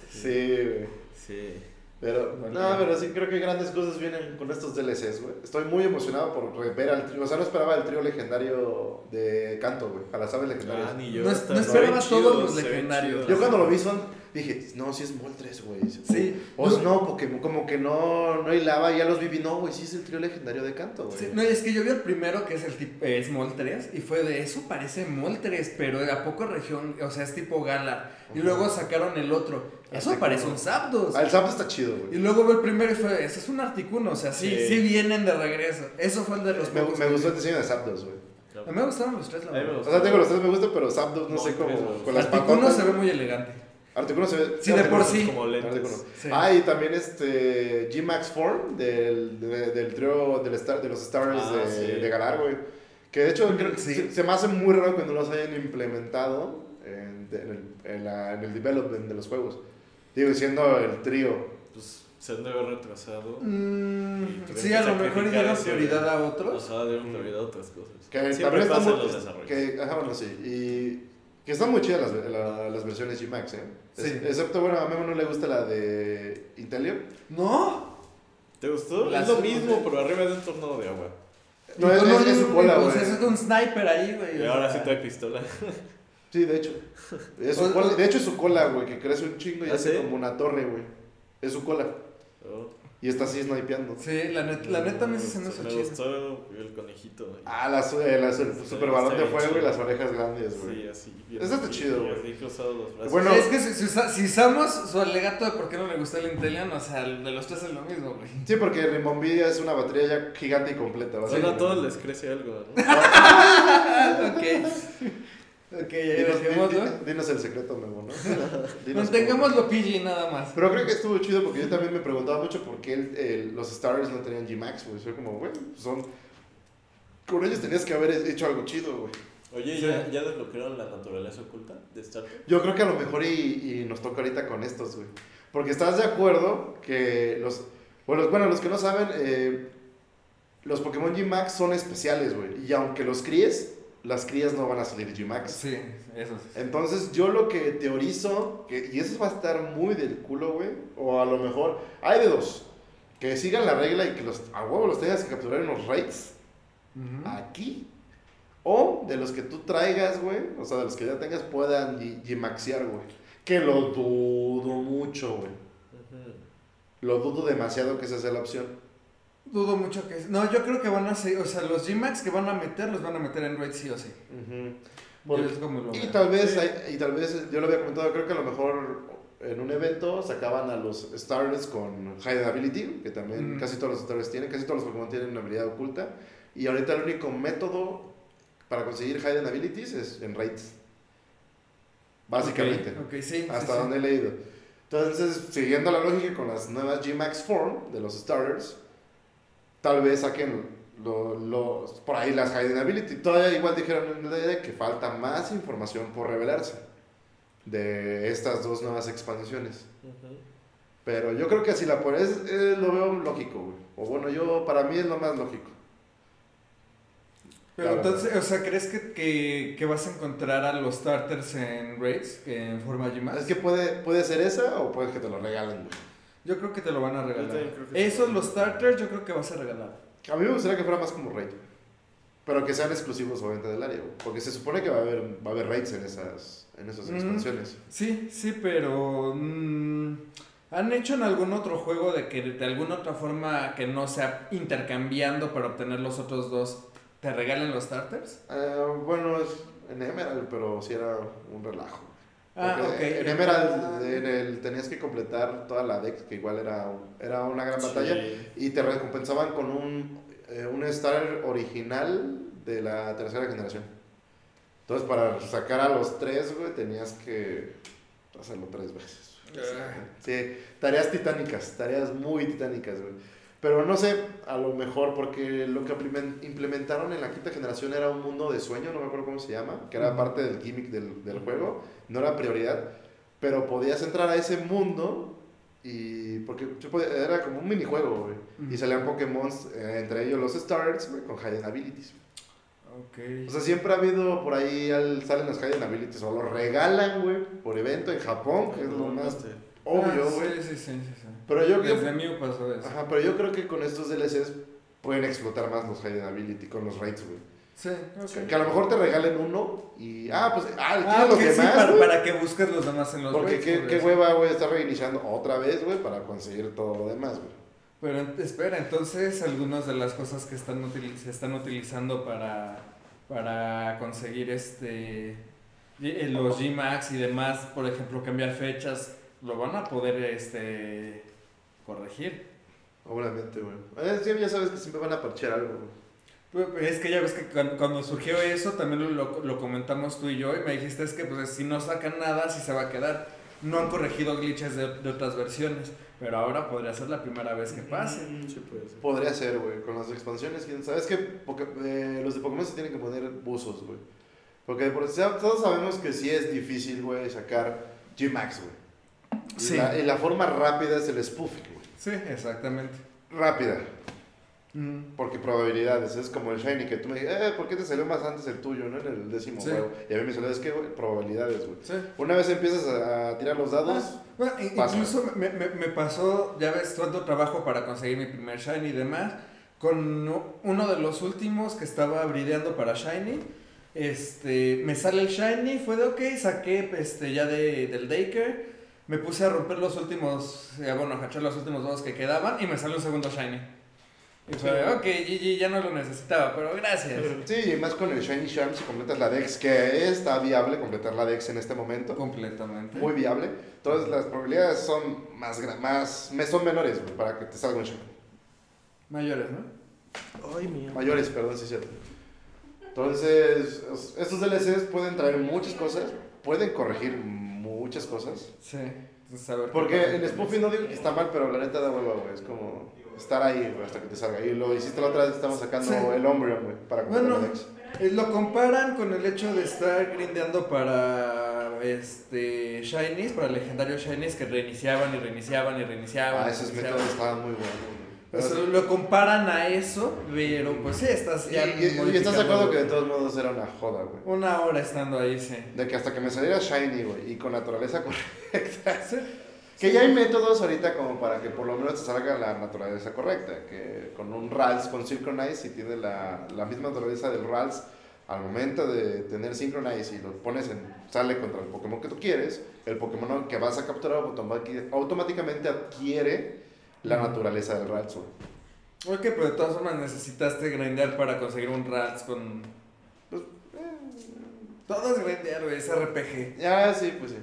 A: Sí, güey.
C: Sí.
A: Pero, no, pero sí creo que grandes cosas vienen con estos DLCs, güey. Estoy muy emocionado por ver al trío. O sea, no esperaba el trío legendario de Canto, güey. A las aves legendarias.
C: Ah, ni yo.
B: No, no esperaba todos los legendarios.
A: Yo cuando lo vi son dije, no, si es Moltres, güey. Sí. O no, no, porque como que no, no hilaba, ya los viví. No, güey, sí es el trío legendario de canto, güey.
B: Sí, no, es que yo vi el primero que es el tipo, es Moltres, y fue de eso parece Moltres, pero a poco región, o sea, es tipo Galar. Y luego sacaron el otro. Eso parece un Zapdos.
A: Ah, el Zapdos está chido, güey.
B: Y luego vi el primero y fue, ese es un Articuno, o sea, sí, sí, vienen de regreso. Eso fue el de los
A: Me, me gustó el diseño de Zapdos, güey.
B: A mí me gustaron los tres, la verdad.
A: O sea, tengo los tres me gustan, pero Zapdos no, sé cómo.
B: Con las Articuno se ve muy elegante.
A: Articuno se ve.
B: Sí, de por sí.
C: Como
A: Ah, y también este G-Max Form del, del trío del star, de los Stars ah, de, de, Galar, güey. Que de hecho se, me hace muy raro cuando los hayan implementado en, en, el, en, el development de los juegos. Digo, siendo el trío.
C: Pues se han de haber retrasado.
B: Mm, sí, a lo mejor dieron prioridad a otros.
C: Ajá, dieron prioridad a otras cosas.
A: Que Siempre también están los desarrollos. Que, ajá, bueno, sí. Y que están muy chidas las, las versiones G-Max, ¿eh? Sí. excepto, bueno, a Memo no le gusta la de Intelio.
B: ¿No?
C: ¿Te gustó? es lo mismo, pero arriba de un tornado de agua.
A: No, es, es, es, su cola,
B: güey. es un sniper ahí, güey.
C: Y ahora sí trae pistola.
A: Sí, de hecho. Es su cola, de hecho es su cola, güey, que crece un chingo y ¿Ah, hace como una torre, güey. Es su cola. Oh. Y está así snipeando.
B: Sí, la, net, la neta me hace eso
C: chido. Me gustó el conejito.
A: Ah, la, la, super balón de fuego y las orejas grandes, güey.
C: Sí, así.
A: Eso está chido, güey.
B: Bueno, es que si, si, usamos su alegato de por qué no le gusta el Intelion, o sea, de los tres es lo mismo, güey.
A: Sí, porque Rimbombilla es una batería ya gigante y completa.
C: Bueno, a todos les crece algo, ¿no?
B: ok. Ok, ya
A: dinos, dinos, el secreto, Memo,
B: ¿no? Mantengámoslo PG nada más.
A: Pero creo que estuvo chido porque yo también me preguntaba mucho por qué los Stars no tenían G-Max, güey. Fue como, güey, son... Con ellos tenías que haber hecho algo chido, güey.
C: Oye, ¿ya, ¿ya desbloquearon la naturaleza oculta de Star
A: Yo creo que a lo mejor y, y nos toca ahorita con estos, güey. Porque estás de acuerdo que los... Bueno, bueno los que no saben, eh, los Pokémon G-Max son especiales, güey. Y aunque los críes, las crías no van a salir G-Max.
B: Sí, eso sí.
A: Entonces, yo lo que teorizo, que, y eso va a estar muy del culo, güey, o a lo mejor, hay de dos, que sigan la regla y que los, a huevo los tengas que capturar en los raids, aquí, o de los que tú traigas, güey, o sea, de los que ya tengas puedan G-Maxear, güey. Que lo dudo mucho, güey. Lo dudo demasiado que esa sea la opción.
B: Dudo mucho que... No, yo creo que van a ser... O sea, los G-Max que van a meter, los van a meter en Raid sí o sí.
A: y tal vez, y tal vez, yo lo había comentado, creo que a lo mejor en un evento sacaban a los Stars con Hidden Ability, que también casi todos los Stars tienen, casi todos los Pokémon tienen una habilidad oculta. Y ahorita el único método para conseguir Hidden Abilities es en Raids. Básicamente.
B: Okay, sí,
A: hasta donde he leído. Entonces, siguiendo la lógica con las nuevas G-Max Form de los Starters, tal vez saquen los, por ahí las Hidden Ability. Todavía igual dijeron en el DD que falta más información por revelarse de estas dos nuevas expansiones. Pero yo creo que si la pones, eh, lo veo lógico, güey. O bueno, yo, para mí es lo más lógico.
B: Pero entonces, o sea, ¿crees que, que, vas a encontrar a los starters en raids en forma G+.
A: Es que puede, puede ser esa o puede que te lo regalen, güey.
B: Yo creo que te lo van a regalar. Esos, los starters, yo creo que vas a regalar.
A: A mí me gustaría que fuera más como raid. Pero que sean exclusivos obviamente del área. Porque se supone que va a haber, va a haber raids en esas, en esas expansiones.
B: Sí, sí, pero... Mm, ¿Han hecho en algún otro juego de que de alguna otra forma que no sea intercambiando para obtener los otros dos, te regalen los starters?
A: Eh, bueno, en Emerald, pero sí era un relajo.
B: Ah,
A: En Emerald en el, tenías que completar toda la deck, que igual era, era una gran batalla, y te recompensaban con un, eh, un Star original de la tercera generación. Entonces, para sacar a los tres, güey, tenías que hacerlo tres veces. Ah. Sí, tareas titánicas, tareas muy titánicas, güey. Pero no sé, a lo mejor porque lo que implementaron en la quinta generación era un mundo de sueño, no me acuerdo cómo se llama, que era parte del gimmick del, del juego, no era prioridad, pero podías entrar a ese mundo y porque era como un minijuego, güey. Y salían Pokémon, eh, entre ellos los Stars, güey, con Hidden Abilities. Okay. O sea, siempre ha habido por ahí, salen las Hidden Abilities, o lo regalan, güey, por evento en Japón, que es lo más obvio,
B: ah, güey. sí, sí, sí, sí,
A: Pero yo
B: Desde mí pasó eso.
A: Ajá, pero yo creo que con estos DLCs pueden explotar más los Hidden Ability con los raids, güey.
B: Sí, okay.
A: Que a lo mejor te regalen uno y. Ah, pues. Ah, ah los demás.
B: para, para, que busques los demás en los
A: Porque qué, qué hueva, güey, estar reiniciando otra vez, güey, para conseguir todo lo demás, güey.
B: Pero espera, entonces algunas de las cosas que están se están utilizando para, para conseguir este eh, los Gmax y demás, por ejemplo, cambiar fechas, lo van a poder este corregir.
A: Obviamente, güey. Eh, ya sabes que siempre van a parchear algo, güey.
B: Pues, es que ya ves que cuando surgió eso, también lo, lo, comentamos tú y yo, y me dijiste es que pues si no sacan nada, si se va a quedar. No han corregido glitches de, de otras versiones, pero ahora podría ser la primera vez que pase.
C: Mm, sí, puede ser.
A: Podría ser, güey, con las expansiones, quién sabe. Es que eh, los de Pokémon se tienen que poner buzos, güey. Porque por, todos sabemos que sí es difícil, güey, sacar G-Max, güey. Sí. La, y la forma rápida es el spoofing, güey.
B: Sí, exactamente.
A: Rápida. Porque probabilidades, es como el Shiny que tú me dijiste, eh, ¿por qué te salió más antes el tuyo, no? En el décimo juego. Y a mí me salió, es que, probabilidades, güey. Una vez empiezas a tirar los dados. Ah,
B: bueno, incluso me, me, me, pasó, ya ves, tanto trabajo para conseguir mi primer Shiny y demás. Con uno de los últimos que estaba brideando para Shiny. Este, me sale el Shiny, fue de ok, saqué este, ya de, del Daker. Me puse a romper los últimos, eh, bueno, a hachar los últimos dos que quedaban y me sale un segundo Shiny. Y fue, ok, GG, ya no lo necesitaba, pero gracias.
A: Sí, y más con el Shiny Charm si completas la Dex, que está viable completar la Dex en este momento.
B: Completamente.
A: Muy viable. Entonces las probabilidades son más, más son menores para que te salga un Shiny.
B: Mayores, ¿no?
A: Ay, mío. Mayores, perdón, sí es cierto. Entonces, estos DLCs pueden traer muchas cosas, pueden corregir muchas cosas.
B: Sí.
A: Porque el spoofing no digo que está mal, pero la neta da hueva, güey. Es como estar ahí hasta que te salga. Y lo hiciste la otra vez, estamos sacando el hombre, güey, para
B: bueno, eh, lo comparan con el hecho de estar grindeando para este Shinies, para legendarios Shinies que reiniciaban y reiniciaban y reiniciaban.
A: Ah, esos métodos estaban muy buenos.
B: Lo comparan a eso, pero pues sí, estás ya.
A: Y, y, estás de acuerdo que de todos modos era una joda, güey.
B: Una hora estando ahí, sí.
A: De que hasta que me saliera Shiny, güey, y con naturaleza correcta. Sí. Que ya hay métodos ahorita como para que por lo menos te salga la naturaleza correcta, que con un RALS con Synchronize, si tiene la, la misma naturaleza del RALS, al momento de tener Synchronize y lo pones en, sale contra el Pokémon que tú quieres, el Pokémon que vas a capturar automáticamente adquiere la naturaleza del RALS.
B: Ok, pero de todas formas necesitaste grindear para conseguir un RALS con... Pues, eh, todo es grindear, es RPG.
A: Ya, sí, pues sí.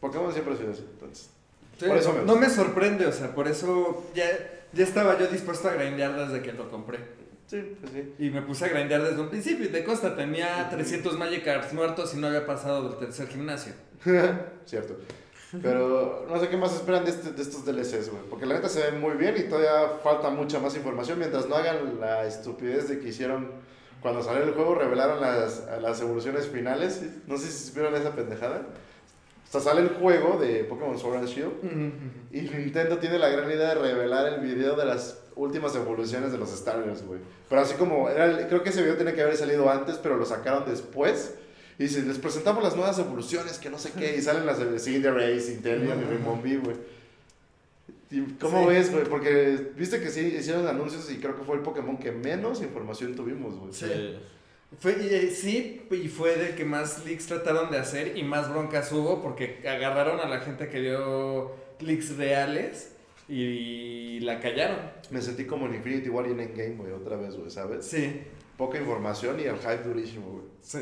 A: Pokémon siempre ha sido así, entonces
B: no me sorprende, o sea, por eso ya, ya estaba yo dispuesto a grindear desde que lo compré.
A: Sí, pues sí.
B: Y me puse a grindear desde un principio. Y de costa tenía 300 Magikarps muertos y no había pasado del tercer gimnasio.
A: Cierto. Pero no sé qué más esperan de, este, de estos DLCs, güey. Porque la neta se ve muy bien y todavía falta mucha más información mientras no hagan la estupidez de que hicieron cuando salió el juego, revelaron las, las evoluciones finales. No sé si supieron esa pendejada. O sea, sale el juego de Pokémon Sword and Shield y Nintendo tiene la gran idea de revelar el video de las últimas evoluciones de los Starters, güey. Pero así como, era, creo que ese video tiene que haber salido antes, pero lo sacaron después. Y dice, les presentamos las nuevas evoluciones, que no sé qué, y salen las de Cinderace, Inteleon y Rainbow güey. ¿Y ¿Cómo ves, güey? Porque viste que sí hicieron anuncios y creo que fue el Pokémon que menos información tuvimos, güey.
B: Sí. Fue, y, sí, y fue del que más leaks trataron de hacer y más broncas hubo porque agarraron a la gente que dio leaks reales y la callaron.
A: Me sentí como en Infinity War y en Endgame, güey, otra vez, güey, ¿sabes?
B: Sí.
A: Poca información y el hype durísimo, güey.
B: Sí.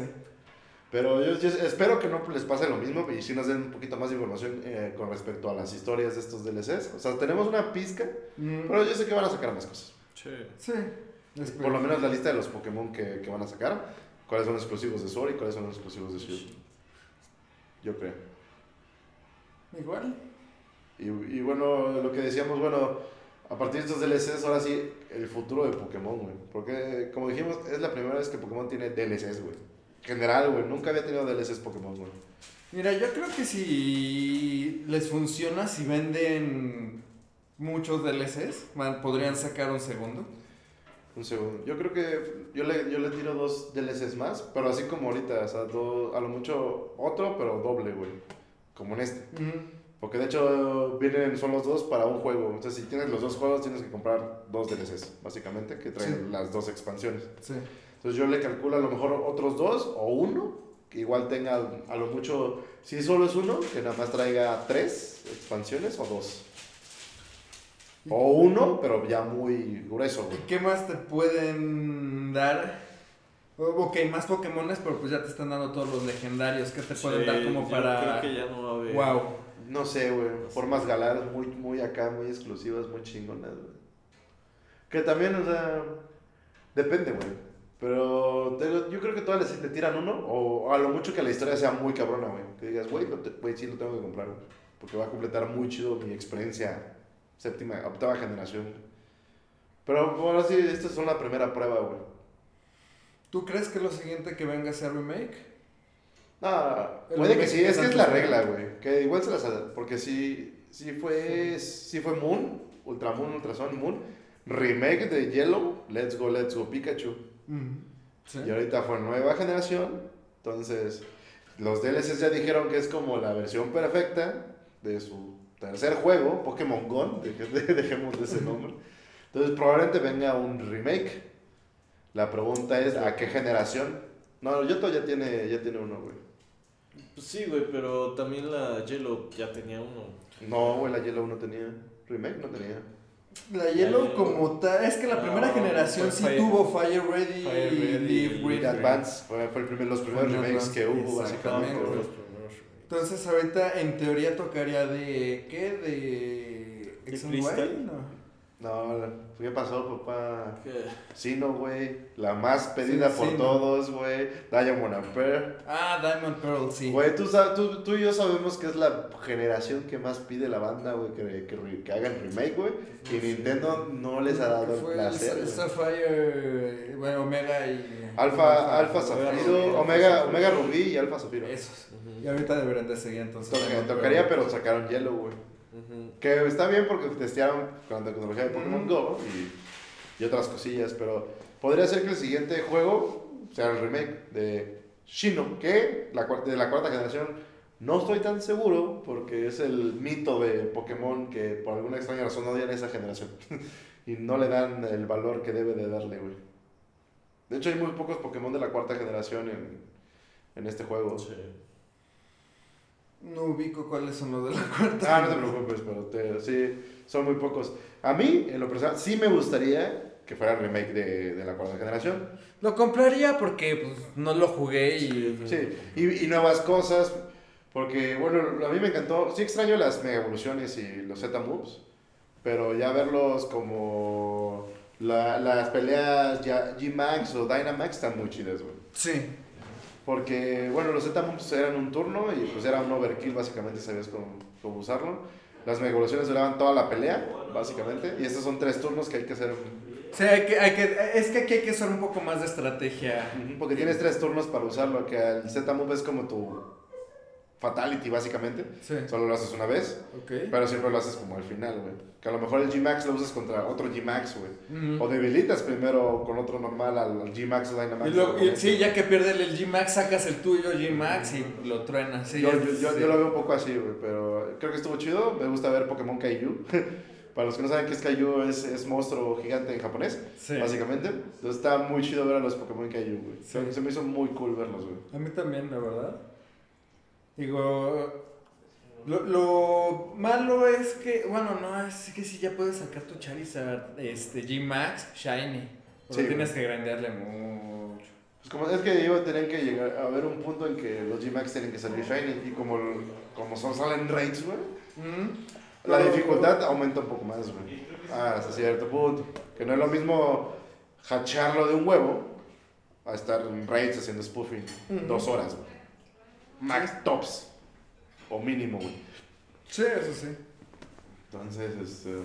A: Pero yo, espero que no les pase lo mismo y si nos den un poquito más de información eh, con respecto a las historias de estos DLCs. O sea, tenemos una pizca, mm. pero yo sé que van a sacar más cosas.
B: Sí. Sí.
A: Por lo menos la lista de los Pokémon que, que van a sacar. ¿Cuáles son los exclusivos de Sword y cuáles son los exclusivos de Shield? Yo creo.
B: Igual.
A: Y, y bueno, lo que decíamos, bueno, a partir de estos DLCs, ahora sí, el futuro de Pokémon, güey. Porque, como dijimos, es la primera vez que Pokémon tiene DLCs, güey. General, güey. Nunca había tenido DLCs Pokémon, güey.
B: Mira, yo creo que si les funciona, si venden muchos DLCs, podrían sacar un segundo.
A: Un segundo. Yo creo que yo le, yo le tiro dos DLCs más, pero así como ahorita, o sea, a lo mucho otro, pero doble, güey. Como en este. Porque de hecho vienen, son los dos para un juego. Entonces, si tienes los dos juegos, tienes que comprar dos DLCs, básicamente, que traen las dos expansiones. Sí. Entonces, yo le calculo a lo mejor otros dos o uno, que igual tenga a lo mucho, si solo es uno, que nada más traiga tres expansiones o dos. O uno, pero ya muy grueso, güey.
B: ¿Qué más te pueden dar? Ok, más Pokémones, pero pues ya te están dando todos los legendarios. ¿Qué te pueden dar como para.?
C: Creo que ya no va a haber.
B: Wow.
A: No sé, güey. Formas galadas muy, muy acá, muy exclusivas, muy chingonas, güey. Que también, o sea. Depende, güey. Pero yo creo que todas les, le tiran uno, o a lo mucho que la historia sea muy cabrona, güey. Que digas, güey, güey, sí lo tengo que comprar, güey. Porque va a completar muy chido mi experiencia séptima, octava generación. Pero bueno, sí, esta es la primera prueba, güey.
B: ¿Tú crees que lo siguiente que venga sea remake?
A: No, puede que sí, es que es la regla, güey. Que igual se las... Porque sí, sí fue, sí fue Moon, Ultra Moon, Ultra Sun, Moon, remake de Yellow, Let's Go, Let's Go Pikachu. Y ahorita fue nueva generación, entonces los DLCs ya dijeron que es como la versión perfecta de su tercer juego, Pokémon Go, dejemos de ese nombre. Entonces probablemente venga un remake. La pregunta es, ¿a qué generación? No, Yoto ya tiene, ya tiene uno, güey.
C: Pues sí, güey, pero también la Yellow ya tenía uno.
A: No, güey, la Yellow no tenía. Remake no tenía.
B: La Yellow, como tal, es que la primera generación sí tuvo Fire Ready,
A: y Advance. Fue, el primer, los primeros remakes que hubo, básicamente.
B: Entonces ahorita en teoría tocaría de ¿qué? De
C: ¿De Crystal?
B: No.
A: No, ¿qué pasó, papá? ¿Qué? no, güey. La más pedida por todos, güey. Diamond and Pearl.
B: Ah, Diamond Pearl, sí.
A: Güey, tú, tú, tú, y yo sabemos que es la generación que más pide la banda, güey, que, que, que, hagan remake, güey. Y Nintendo no les ha dado el placer.
B: El Sapphire, bueno, Omega y.
A: Alfa, Alfa Zafiro, Omega, Omega Rubí y Alfa Zafiro.
B: Esos. Y ahorita deberían de seguir entonces.
A: tocaría, pero sacaron Yellow, güey. Que está bien porque testearon con la tecnología de Pokémon Go y, y, otras cosillas, pero podría ser que el siguiente juego sea el remake de Shino, que la, de la cuarta generación no estoy tan seguro porque es el mito de Pokémon que por alguna extraña razón odian a esa generación y no le dan el valor que debe de darle, güey. De hecho hay muy pocos Pokémon de la cuarta generación en, en este juego. Sí.
B: No ubico cuáles son los de la cuarta.
A: Ah, no te preocupes, pero sí, son muy pocos. A mí, en lo personal, sí me gustaría que fuera el remake de, de la cuarta generación.
B: Lo compraría porque pues, no lo jugué y...
A: Sí, y, y, nuevas cosas, porque, bueno, a mí me encantó, sí extraño las mega evoluciones y los Z-Moves, pero ya verlos como la, las peleas G-Max o Dynamax están muy chidas, güey.
B: Sí.
A: Porque, bueno, los Z-Moves eran un turno y pues era un overkill, básicamente sabías cómo, cómo usarlo. Las evoluciones duraban toda la pelea, básicamente, y estos son tres turnos que hay que hacer.
B: Sí, hay que, hay que, es que aquí hay que usar un poco más de estrategia.
A: Porque tienes tres turnos para usarlo, que el Z-Move es como tu Fatality, básicamente. Solo lo haces una vez. Pero siempre lo haces como al final, güey. Que a lo mejor el G-Max lo usas contra otro G-Max, güey. O debilitas primero con otro normal al, G-Max o Dynamax.
B: Y sí, ya que pierdes el G-Max, sacas el tuyo G-Max y lo truenas.
A: yo, yo, yo, lo veo un poco así, güey. Pero creo que estuvo chido. Me gusta ver Pokémon Kaiju. Para los que no saben qué es Kaiju, es, es monstruo gigante en japonés, básicamente. Entonces está muy chido ver a los Pokémon Kaiju, güey. Se me hizo muy cool verlos, güey.
B: A mí también, la verdad. Digo, lo, lo, malo es que, bueno, no, es que si ya puedes sacar tu Charizard este, G-Max Shiny. Pero tienes que grandearle mucho.
A: Pues como, es que iba a tener que llegar a ver un punto en que los G-Max tienen que salir Shiny. Y como, como son, salen raids, güey, la dificultad aumenta un poco más, güey. Ah, hasta cierto punto. Que no es lo mismo hacharlo de un huevo a estar en raids haciendo spoofing dos horas, güey max tops. O mínimo, güey.
B: Sí, eso sí.
A: Entonces, este.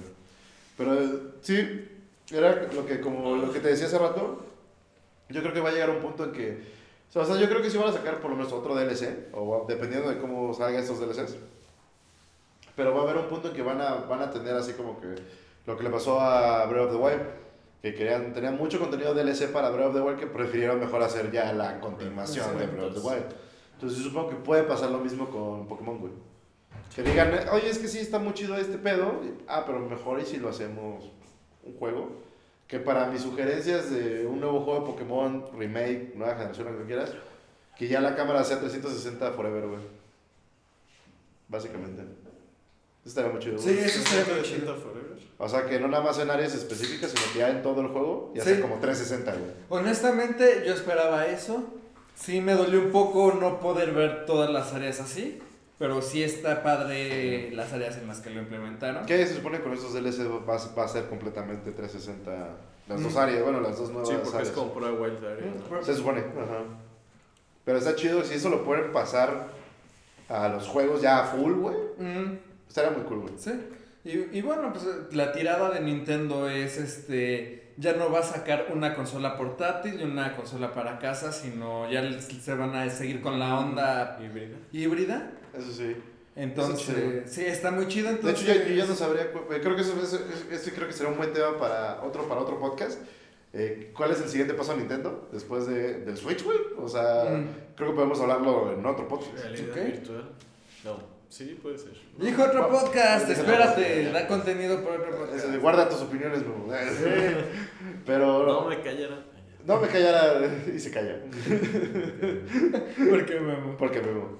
A: Pero sí, era lo que, como lo que te decía hace rato. Yo creo que va a llegar un punto en que. O sea, yo creo que sí van a sacar por lo menos otro DLC, o dependiendo de cómo salgan estos DLCs. Pero va a haber un punto en que van a, van a tener así como que lo que le pasó a Breath of the Wild, que querían, tenían mucho contenido DLC para Breath of the Wild que prefirieron mejor hacer ya la continuación de Breath of the Wild. Entonces yo supongo que puede pasar lo mismo con Pokémon, güey. Que digan, oye, es que sí está muy chido este pedo. Ah, pero mejor y si lo hacemos un juego. Que para mis sugerencias de un nuevo juego de Pokémon, remake, nueva generación, lo que quieras, que ya la cámara sea 360 forever, güey. Básicamente. Eso estaría muy chido.
B: Sí, eso estaría muy chido.
A: O sea, que no nada más en áreas específicas, sino que ya en todo el juego y hace como 360, güey.
B: Honestamente, yo esperaba eso. Sí, me dolió un poco no poder ver todas las áreas así. Pero sí está padre las áreas en las que lo implementaron.
A: ¿Qué se supone con estos DLC va, va a ser completamente 360? Las dos mm. áreas, bueno, las dos nuevas
C: sí,
A: porque
C: es como pura wild area.
A: Mm, se supone, ajá. Pero está chido, si eso lo pueden pasar a los juegos ya a full, güey. Mm. Estaría muy cool, güey.
B: Sí. Y, y, bueno, pues la tirada de Nintendo es este. Ya no va a sacar una consola portátil y una consola para casa, sino ya se van a seguir con la onda
C: híbrida.
B: híbrida
A: eso sí.
B: Entonces, sí, está muy chido. Entonces,
A: de hecho, yo, ya no sabría, creo que eso, eso, creo que será un buen tema para otro, para otro podcast. Eh, ¿Cuál es el siguiente paso a Nintendo después de, del Switch, güey? O sea, mm. creo que podemos hablarlo en otro podcast.
C: ¿Realidad virtual? No, sí, puede ser.
B: Dijo otro podcast, espérate, da contenido por otro podcast.
A: guarda tus opiniones, güey. Pero...
C: No me callara.
A: No me callara y se calla.
B: ¿Por qué, Memo?
A: Porque Memo.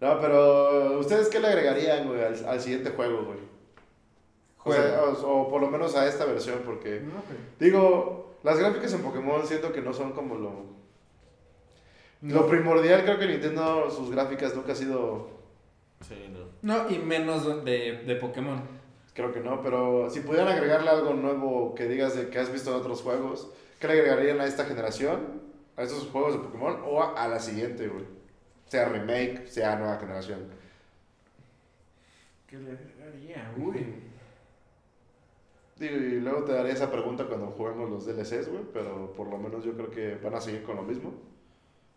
A: No, pero ¿ustedes qué le agregarían, güey, al, siguiente juego, güey? O, por lo menos a esta versión, porque... Digo, las gráficas en Pokémon siento que no son como lo... Lo primordial, creo que Nintendo, sus gráficas nunca ha sido...
C: Sí, no.
B: No, y menos de, de Pokémon.
A: Creo que no, pero si pudieran agregarle algo nuevo que digas de que has visto en otros juegos, ¿qué le agregarían a esta generación? A estos juegos de Pokémon o a la siguiente, güey sea remake, sea nueva generación.
B: ¿Qué le haría? Uy.
A: y luego te daré esa pregunta cuando juguemos los DLCs, güey, pero por lo menos yo creo que van a seguir con lo mismo.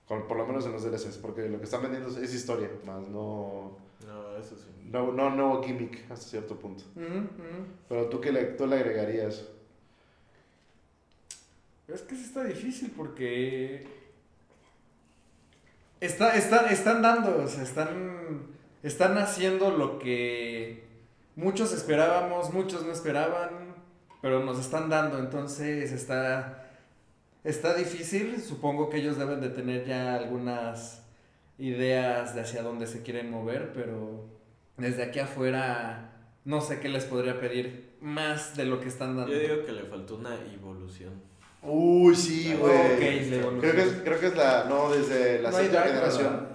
A: Con, por lo menos en los DLCs, porque lo que están vendiendo es historia, más
C: no... No, eso sí.
A: No, no, no gimmick hasta cierto punto. Pero tú, ¿qué le, tú le agregarías?
B: Es que sí está difícil porque Está, está, están dando, o sea, están, están haciendo lo que muchos esperábamos, muchos no esperaban, pero nos están dando, entonces está, está difícil, supongo que ellos deben de tener ya algunas ideas de hacia dónde se quieren mover, pero desde aquí afuera no sé qué les podría pedir más de lo que están dando.
C: Yo digo que le faltó una evolución.
A: Uy, sí, güey. creo, que es, creo que es la. No, desde la sexta generación.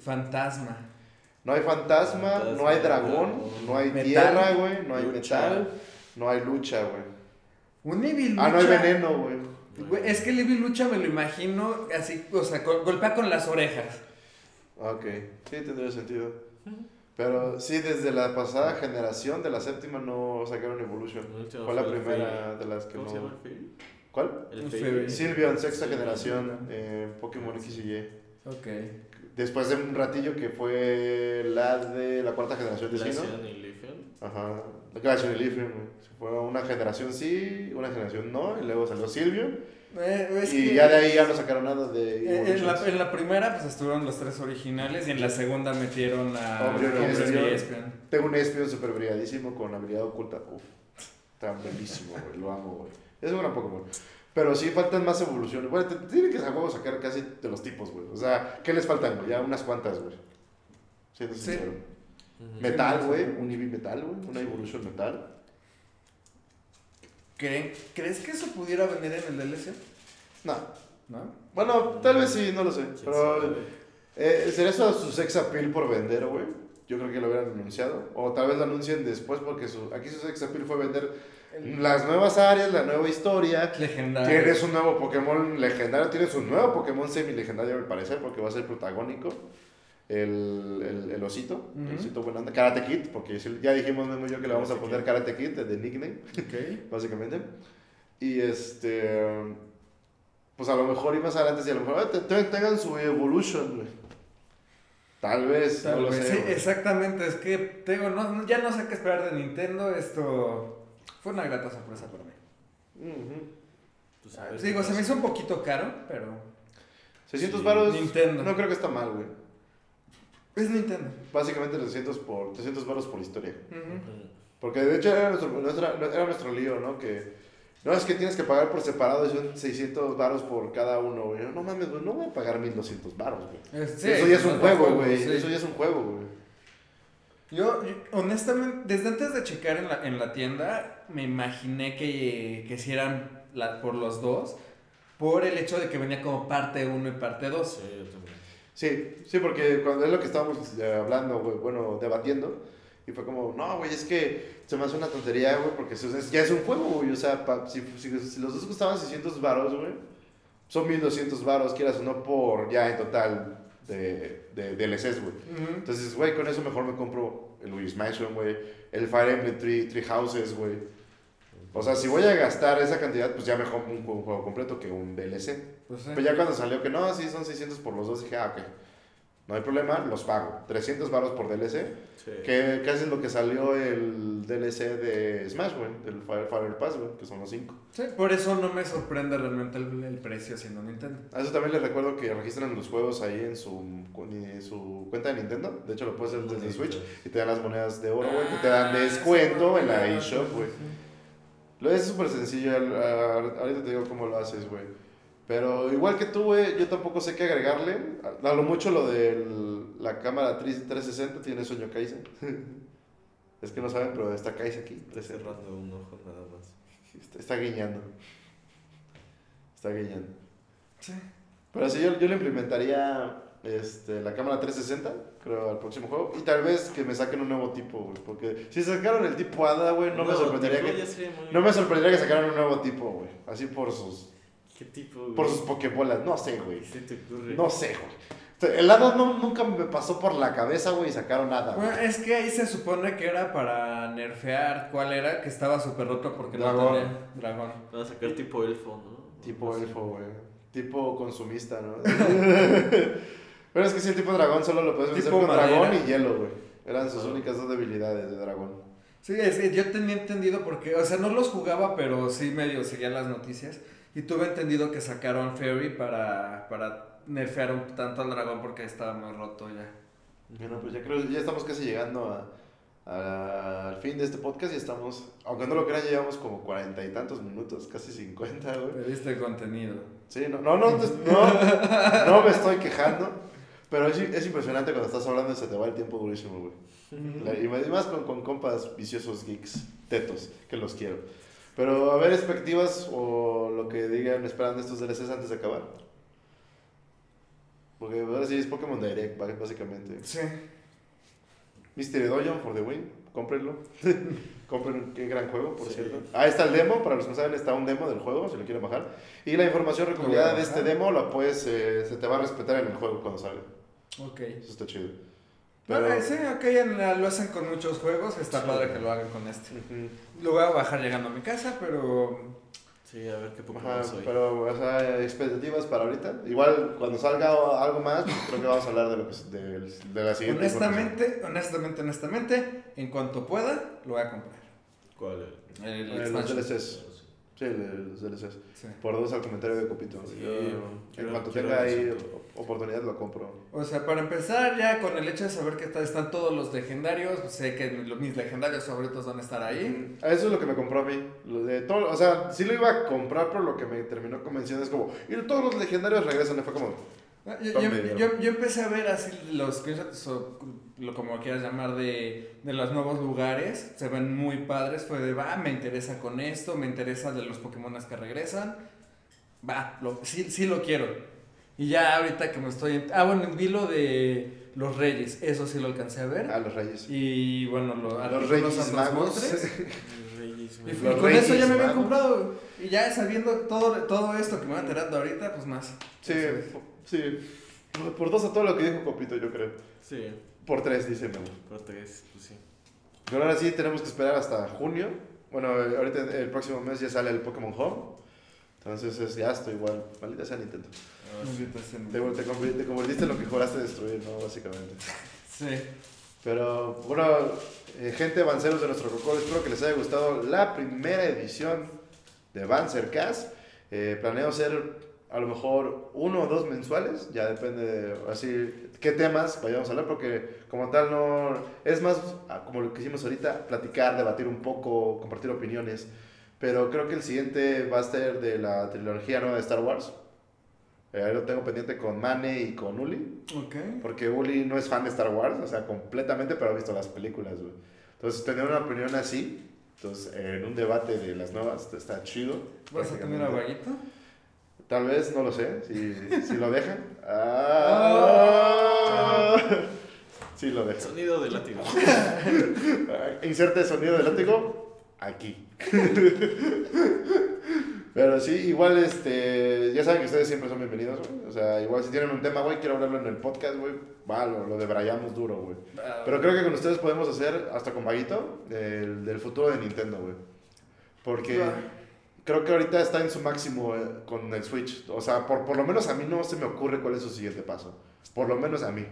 B: Fantasma.
A: No hay fantasma, no hay dragón, no hay tierra, güey, no hay metal, no hay lucha, güey.
B: Un Eevee lucha.
A: Ah, no hay veneno, güey.
B: Es que Eevee lucha me lo imagino así, o sea, golpea con las orejas.
A: Ok, sí, tendría sentido. Pero sí, desde la pasada generación de la séptima no sacaron Evolution. fue la primera de las que
C: ¿Cómo
A: no.
C: Se llama
A: ¿Cuál?
C: El
A: Silvio en sexta generación, eh, Pokémon X y Y.
B: Ok.
A: Después de un ratillo que fue la de la cuarta generación de
C: Leafeon.
A: Ajá. Y Leafeon. Fue una generación sí, una generación no, y luego salió Silvio. Eh, y ya de ahí ya no sacaron nada de...
B: Eh, en, la, en, la, primera pues estuvieron los tres originales y en la segunda metieron a
A: Hombre, Espion. Tengo un Espion super brilladísimo con habilidad oculta. Uf, está buenísimo, güey, lo amo, güey. Es un gran Pokémon. Pero sí faltan más evoluciones. Bueno, tienen que sacar casi de los tipos, güey. O sea, ¿qué les faltan, güey? Ya unas cuantas, güey. Siendo sincero. Metal, güey. Un Eevee metal, güey. Una evolución metal.
B: ¿Crees que eso pudiera venir en el DLC?
A: No. ¿No? Bueno, tal vez sí, no lo sé. Pero eh, sería eso su sex appeal por vender, güey. Yo creo que lo hubieran anunciado. O tal vez lo anuncien después porque su, aquí su sex appeal fue vender las nuevas áreas, la nueva historia.
B: Legendario.
A: Tienes un nuevo Pokémon legendario, tienes un nuevo Pokémon semi-legendario al parecer porque va a ser protagónico. El, el, osito, el osito buena Karate Kid, porque ya dijimos Memo yo que le vamos a poner Karate Kid de nickname, okay. básicamente. Y este, pues a lo mejor y más adelante, si a lo mejor tengan su Evolution, Tal vez, no lo sé.
B: Sí, exactamente, es que tengo, no, ya no sé qué esperar de Nintendo, esto fue una grata sorpresa para mí. Digo, se me hizo un poquito caro, pero...
A: 600 baros, Nintendo. no creo que está mal, güey.
B: Es Nintendo.
A: Básicamente 300 por 300 baros por historia. Porque de hecho era nuestro, era nuestro lío, ¿no? Que no, es que tienes que pagar por separado, son 600 baros por cada uno, güey. No mames, güey, no voy a pagar 1200 baros, güey. eso ya es un juego, güey. Eso ya es un juego, güey.
B: Yo, honestamente, desde antes de checar en la, en la tienda, me imaginé que, que si eran la, por los dos, por el hecho de que venía como parte 1 y parte 2.
C: Sí, yo también.
A: Sí, sí, porque cuando es lo que estábamos eh, hablando, güey, bueno, debatiendo, y fue como, no, güey, es que se me hace una tontería, güey, porque ya es un juego, güey. O sea, si, si, los dos costaban 600 varos, güey, son 1200 varos, quieras o no, por ya en total de, de DLCs, güey. Entonces, güey, con eso mejor me compro el Luigi's Mansion, güey, el Fire Emblem Three, Three Houses, güey. O sea, si voy a gastar esa cantidad, pues ya mejor un, un juego completo que un DLC. Pues Pero ya cuando salió que no, sí, son 600 por los dos, dije, ah, ok. No hay problema, los pago. 300 baros por DLC. Sí. Que casi es lo que salió el DLC de Smash, güey. El Fire, Fire Pass, güey. Que son los 5.
B: Sí, por eso no me sorprende realmente el, precio siendo Nintendo.
A: A eso también les recuerdo que registran los juegos ahí en su, en su cuenta de Nintendo. De hecho, lo puedes hacer desde Switch. Y te dan las monedas de oro, güey. Que te dan ah, descuento en la eShop, güey. Lo es súper sencillo. Ahorita te digo cómo lo haces, güey. Pero igual que tú, güey, yo tampoco sé qué agregarle. A lo mucho lo de la cámara 360 tiene sueño Kaizen. es que no saben, pero está Kaizen aquí.
C: Está cerrando un ojo nada más.
A: Está, guiñando. Está guiñando. Sí. Pero sí, yo, yo le implementaría este, la cámara 360, creo, al próximo juego. Y tal vez que me saquen un nuevo tipo, güey. Porque si sacaron el tipo ADA, güey, no, me sorprendería que... No me sorprendería que sacaran un nuevo tipo, güey. Así por sus
C: ¿Qué tipo,
A: Por sus pokebolas, no sé, güey. No sé, güey. El lado no, nunca me pasó por la cabeza, güey, y sacaron nada.
B: Bueno, es que ahí se supone que era para nerfear. ¿Cuál era? Que estaba súper roto porque no tenía dragón.
C: Van a sacar tipo elfo, ¿no?
A: Tipo elfo, güey. Tipo consumista, ¿no? Pero es que si el tipo dragón solo lo puedes vencer con dragón y hielo, güey. Eran sus únicas dos debilidades de dragón.
B: Sí, es que yo tenía entendido porque, o sea, no los jugaba, pero sí medio seguía las noticias. Y tuve entendido que sacaron Fairy para, para nerfear un tanto al dragón porque estaba muy roto ya.
A: Bueno, pues ya creo, ya estamos casi llegando al fin de este podcast y estamos, aunque no lo crean, llevamos como cuarenta y tantos minutos, casi cincuenta, güey.
B: Pediste contenido.
A: Sí, no, no, no, no, no me estoy quejando, pero es, es, impresionante cuando estás hablando y se te va el tiempo durísimo, güey. Y más con, con compas viciosos geeks, tetos, que los quiero. Pero a ver expectativas o lo que digan esperando estos DLCs antes de acabar. Porque ahora sí es Pokémon Direct, básicamente. Sí. Mystery Dungeon for the win, cómprenlo. Compren qué gran juego, por cierto. Ahí está el demo, para los que no saben, está un demo del juego, si lo quieren bajar. Y la información recopilada de este demo la puedes, eh, se te va a respetar en el juego cuando salga.
B: Ok.
A: Eso está chido.
B: Pero... sí, ok, lo hacen con muchos juegos, está padre que lo hagan con este. Lo voy a bajar llegando a mi casa, pero...
C: Sí, a ver qué poco
A: Pero, o sea, expectativas para ahorita. Igual, cuando salga algo más, creo que vamos a hablar de, lo de, de la siguiente.
B: Honestamente, honestamente, honestamente, en cuanto pueda, lo voy a comprar.
C: ¿Cuál?
A: El, el, el Sí, los DLCs. Por dos al comentario de Copito. en cuanto tenga ahí oportunidad lo compro.
B: O sea, para empezar ya con el hecho de saber que están todos los legendarios, pues, sé que mis legendarios favoritos van a estar ahí.
A: Eso es lo que me compró a mí. Lo de todo, o sea, sí lo iba a comprar, pero lo que me terminó convenciendo es como, y todos los legendarios regresan. Y fue como,
B: yo, yo, yo, empecé a ver así los screenshots, lo como quieras llamar, de, de, los nuevos lugares. Se ven muy padres. Fue de, va, me interesa con esto, me interesa de los Pokémon que regresan. Va, lo, sí, sí lo quiero. Y ya ahorita que me estoy... Ah, bueno, vi lo de los Reyes. Eso sí lo alcancé a ver.
A: A los Reyes.
B: Y bueno, lo,
A: a los Reyes Magos.
B: y, con eso ya me había comprado. Y ya sabiendo todo, todo esto que me va enterando ahorita, pues más.
A: Sí. Sí, por dos a todo lo que dijo Copito, yo creo.
C: Sí.
A: Por tres, dice Memo.
C: Por tres, pues sí.
A: Pero ahora sí tenemos que esperar hasta junio. Bueno, ahorita el próximo mes ya sale el Pokémon Home. Entonces es gasto igual. Maldita sea Nintendo. Te, te, te convertiste en lo que juraste destruir, ¿no? Básicamente.
B: Sí.
A: Pero bueno, eh, gente avanceros de nuestro Cocol, espero que les haya gustado la primera edición de Banzercast. Eh, planeo hacer a lo mejor uno o dos mensuales, ya depende de así qué temas vayamos a hablar, porque como tal no es más ah, como lo que hicimos ahorita, platicar, debatir un poco, compartir opiniones. Pero creo que el siguiente va a ser de la trilogía nueva de Star Wars. Eh, ahí lo tengo pendiente con Mane y con Uli.
B: Ok.
A: Porque Uli no es fan de Star Wars, o sea, completamente, pero ha visto las películas, güey. Entonces, tener una opinión así, entonces, en un debate de las nuevas, está chido.
B: ¿Vas a tener a Vaguito?
A: Tal vez, no lo sé, si, si lo dejan. Ah, sí lo dejan.
C: Sonido de látigo.
A: Inserte sonido de látigo aquí. Pero sí, igual, este, ya saben que ustedes siempre son bienvenidos, güey. O sea, igual si tienen un tema, güey, quiero hablarlo en el podcast, güey, va, lo, lo debrayamos duro, güey.
B: Ah,
A: Pero creo que con ustedes podemos hacer, hasta con Vaguito, del, del futuro de Nintendo, güey. Porque. Creo que ahorita está en su máximo eh, con el Switch. O sea, por, por lo menos a mí no se me ocurre cuál es su siguiente paso. Por lo menos a mí.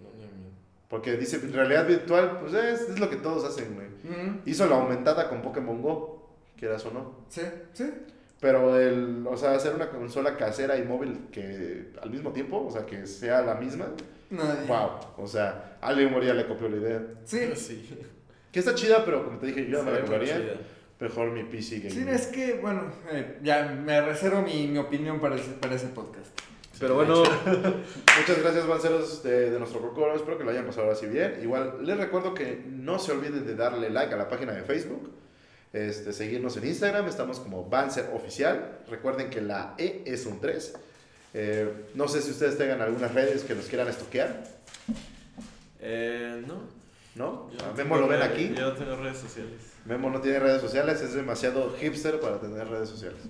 C: No, ni a mí.
A: Porque dice, realidad virtual, pues es, es lo que todos hacen, güey.
B: Mm,
A: Hizo la aumentada con Pokémon Go, quieras o no.
B: Sí, sí.
A: Pero el, o sea, hacer una consola casera y móvil que al mismo tiempo, o sea, que sea la misma,
B: Nadie.
A: wow. O sea, alguien moría le copió la idea.
B: Sí,
C: Sí.
A: Que está chida, pero como te dije, yo me
C: Se
A: la
C: ve muy
A: compraría. Mejor mi PC
B: sí,
A: gaming.
B: es que, bueno, eh, ya me reservo mi, mi opinión para ese, para ese podcast.
A: Pero bueno, muchas gracias, Banceros de, de nuestro Cocoro. Espero que lo hayan pasado así bien. Igual, les recuerdo que no se olviden de darle like a la página de Facebook. Este, seguirnos en Instagram, estamos como Banzer Oficial. Recuerden que la E es un 3. Eh, no sé si ustedes tengan algunas redes que los quieran estoquear,
C: Eh, no.
A: ¿No?
C: Yo
A: Memo lo ven
C: redes-
A: aquí.
C: Yo no tengo redes sociales.
A: Memo no tiene redes sociales, es demasiado hipster para tener redes sociales.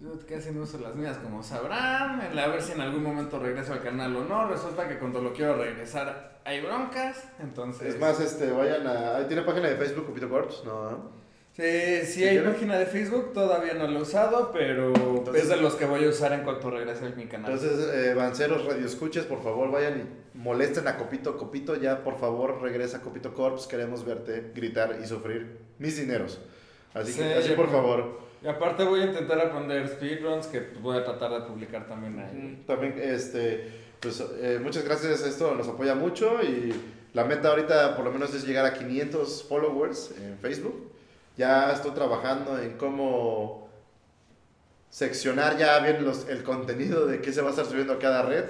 B: Yo casi no uso las mías, como sabrán. A ver si en algún momento regreso al canal o no. Resulta que cuando lo quiero regresar hay broncas. Entonces.
A: Es más, este, vayan a... ahí ¿Tiene página de Facebook, Cupito Corps? No, ¿no?
B: Sí, sí
A: ¿Sí
B: hay página de Facebook, todavía no la he usado, pero
A: Entonces-
B: es de los que voy a usar en cuanto regrese a mi canal.
A: Entonces, eh, Banceros, Radio Escuches, por favor, vayan y molesten a Copito. Copito, ya, por favor, regresa a Copito Corps. Queremos verte gritar y sufrir mis dineros. Así que,
B: Sí,
A: así
B: yo
A: por favor.
B: Y aparte voy a intentar aprender speedruns que voy a tratar de publicar también ahí.
A: También, este, pues, eh, muchas gracias. Esto nos apoya mucho y la meta ahorita, por lo menos, es llegar a 500 followers en Facebook. Ya estoy trabajando en cómo seccionar ya bien los, el contenido de qué se va a estar subiendo a cada red.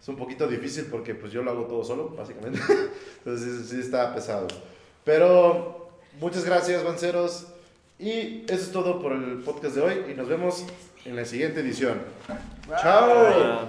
A: Es un poquito difícil porque pues yo lo hago todo solo, básicamente. Entonces sí, sí está pesado. Pero muchas gracias, Banceros. Y eso es todo por el podcast de hoy y nos vemos en la siguiente edición. ¡Chao!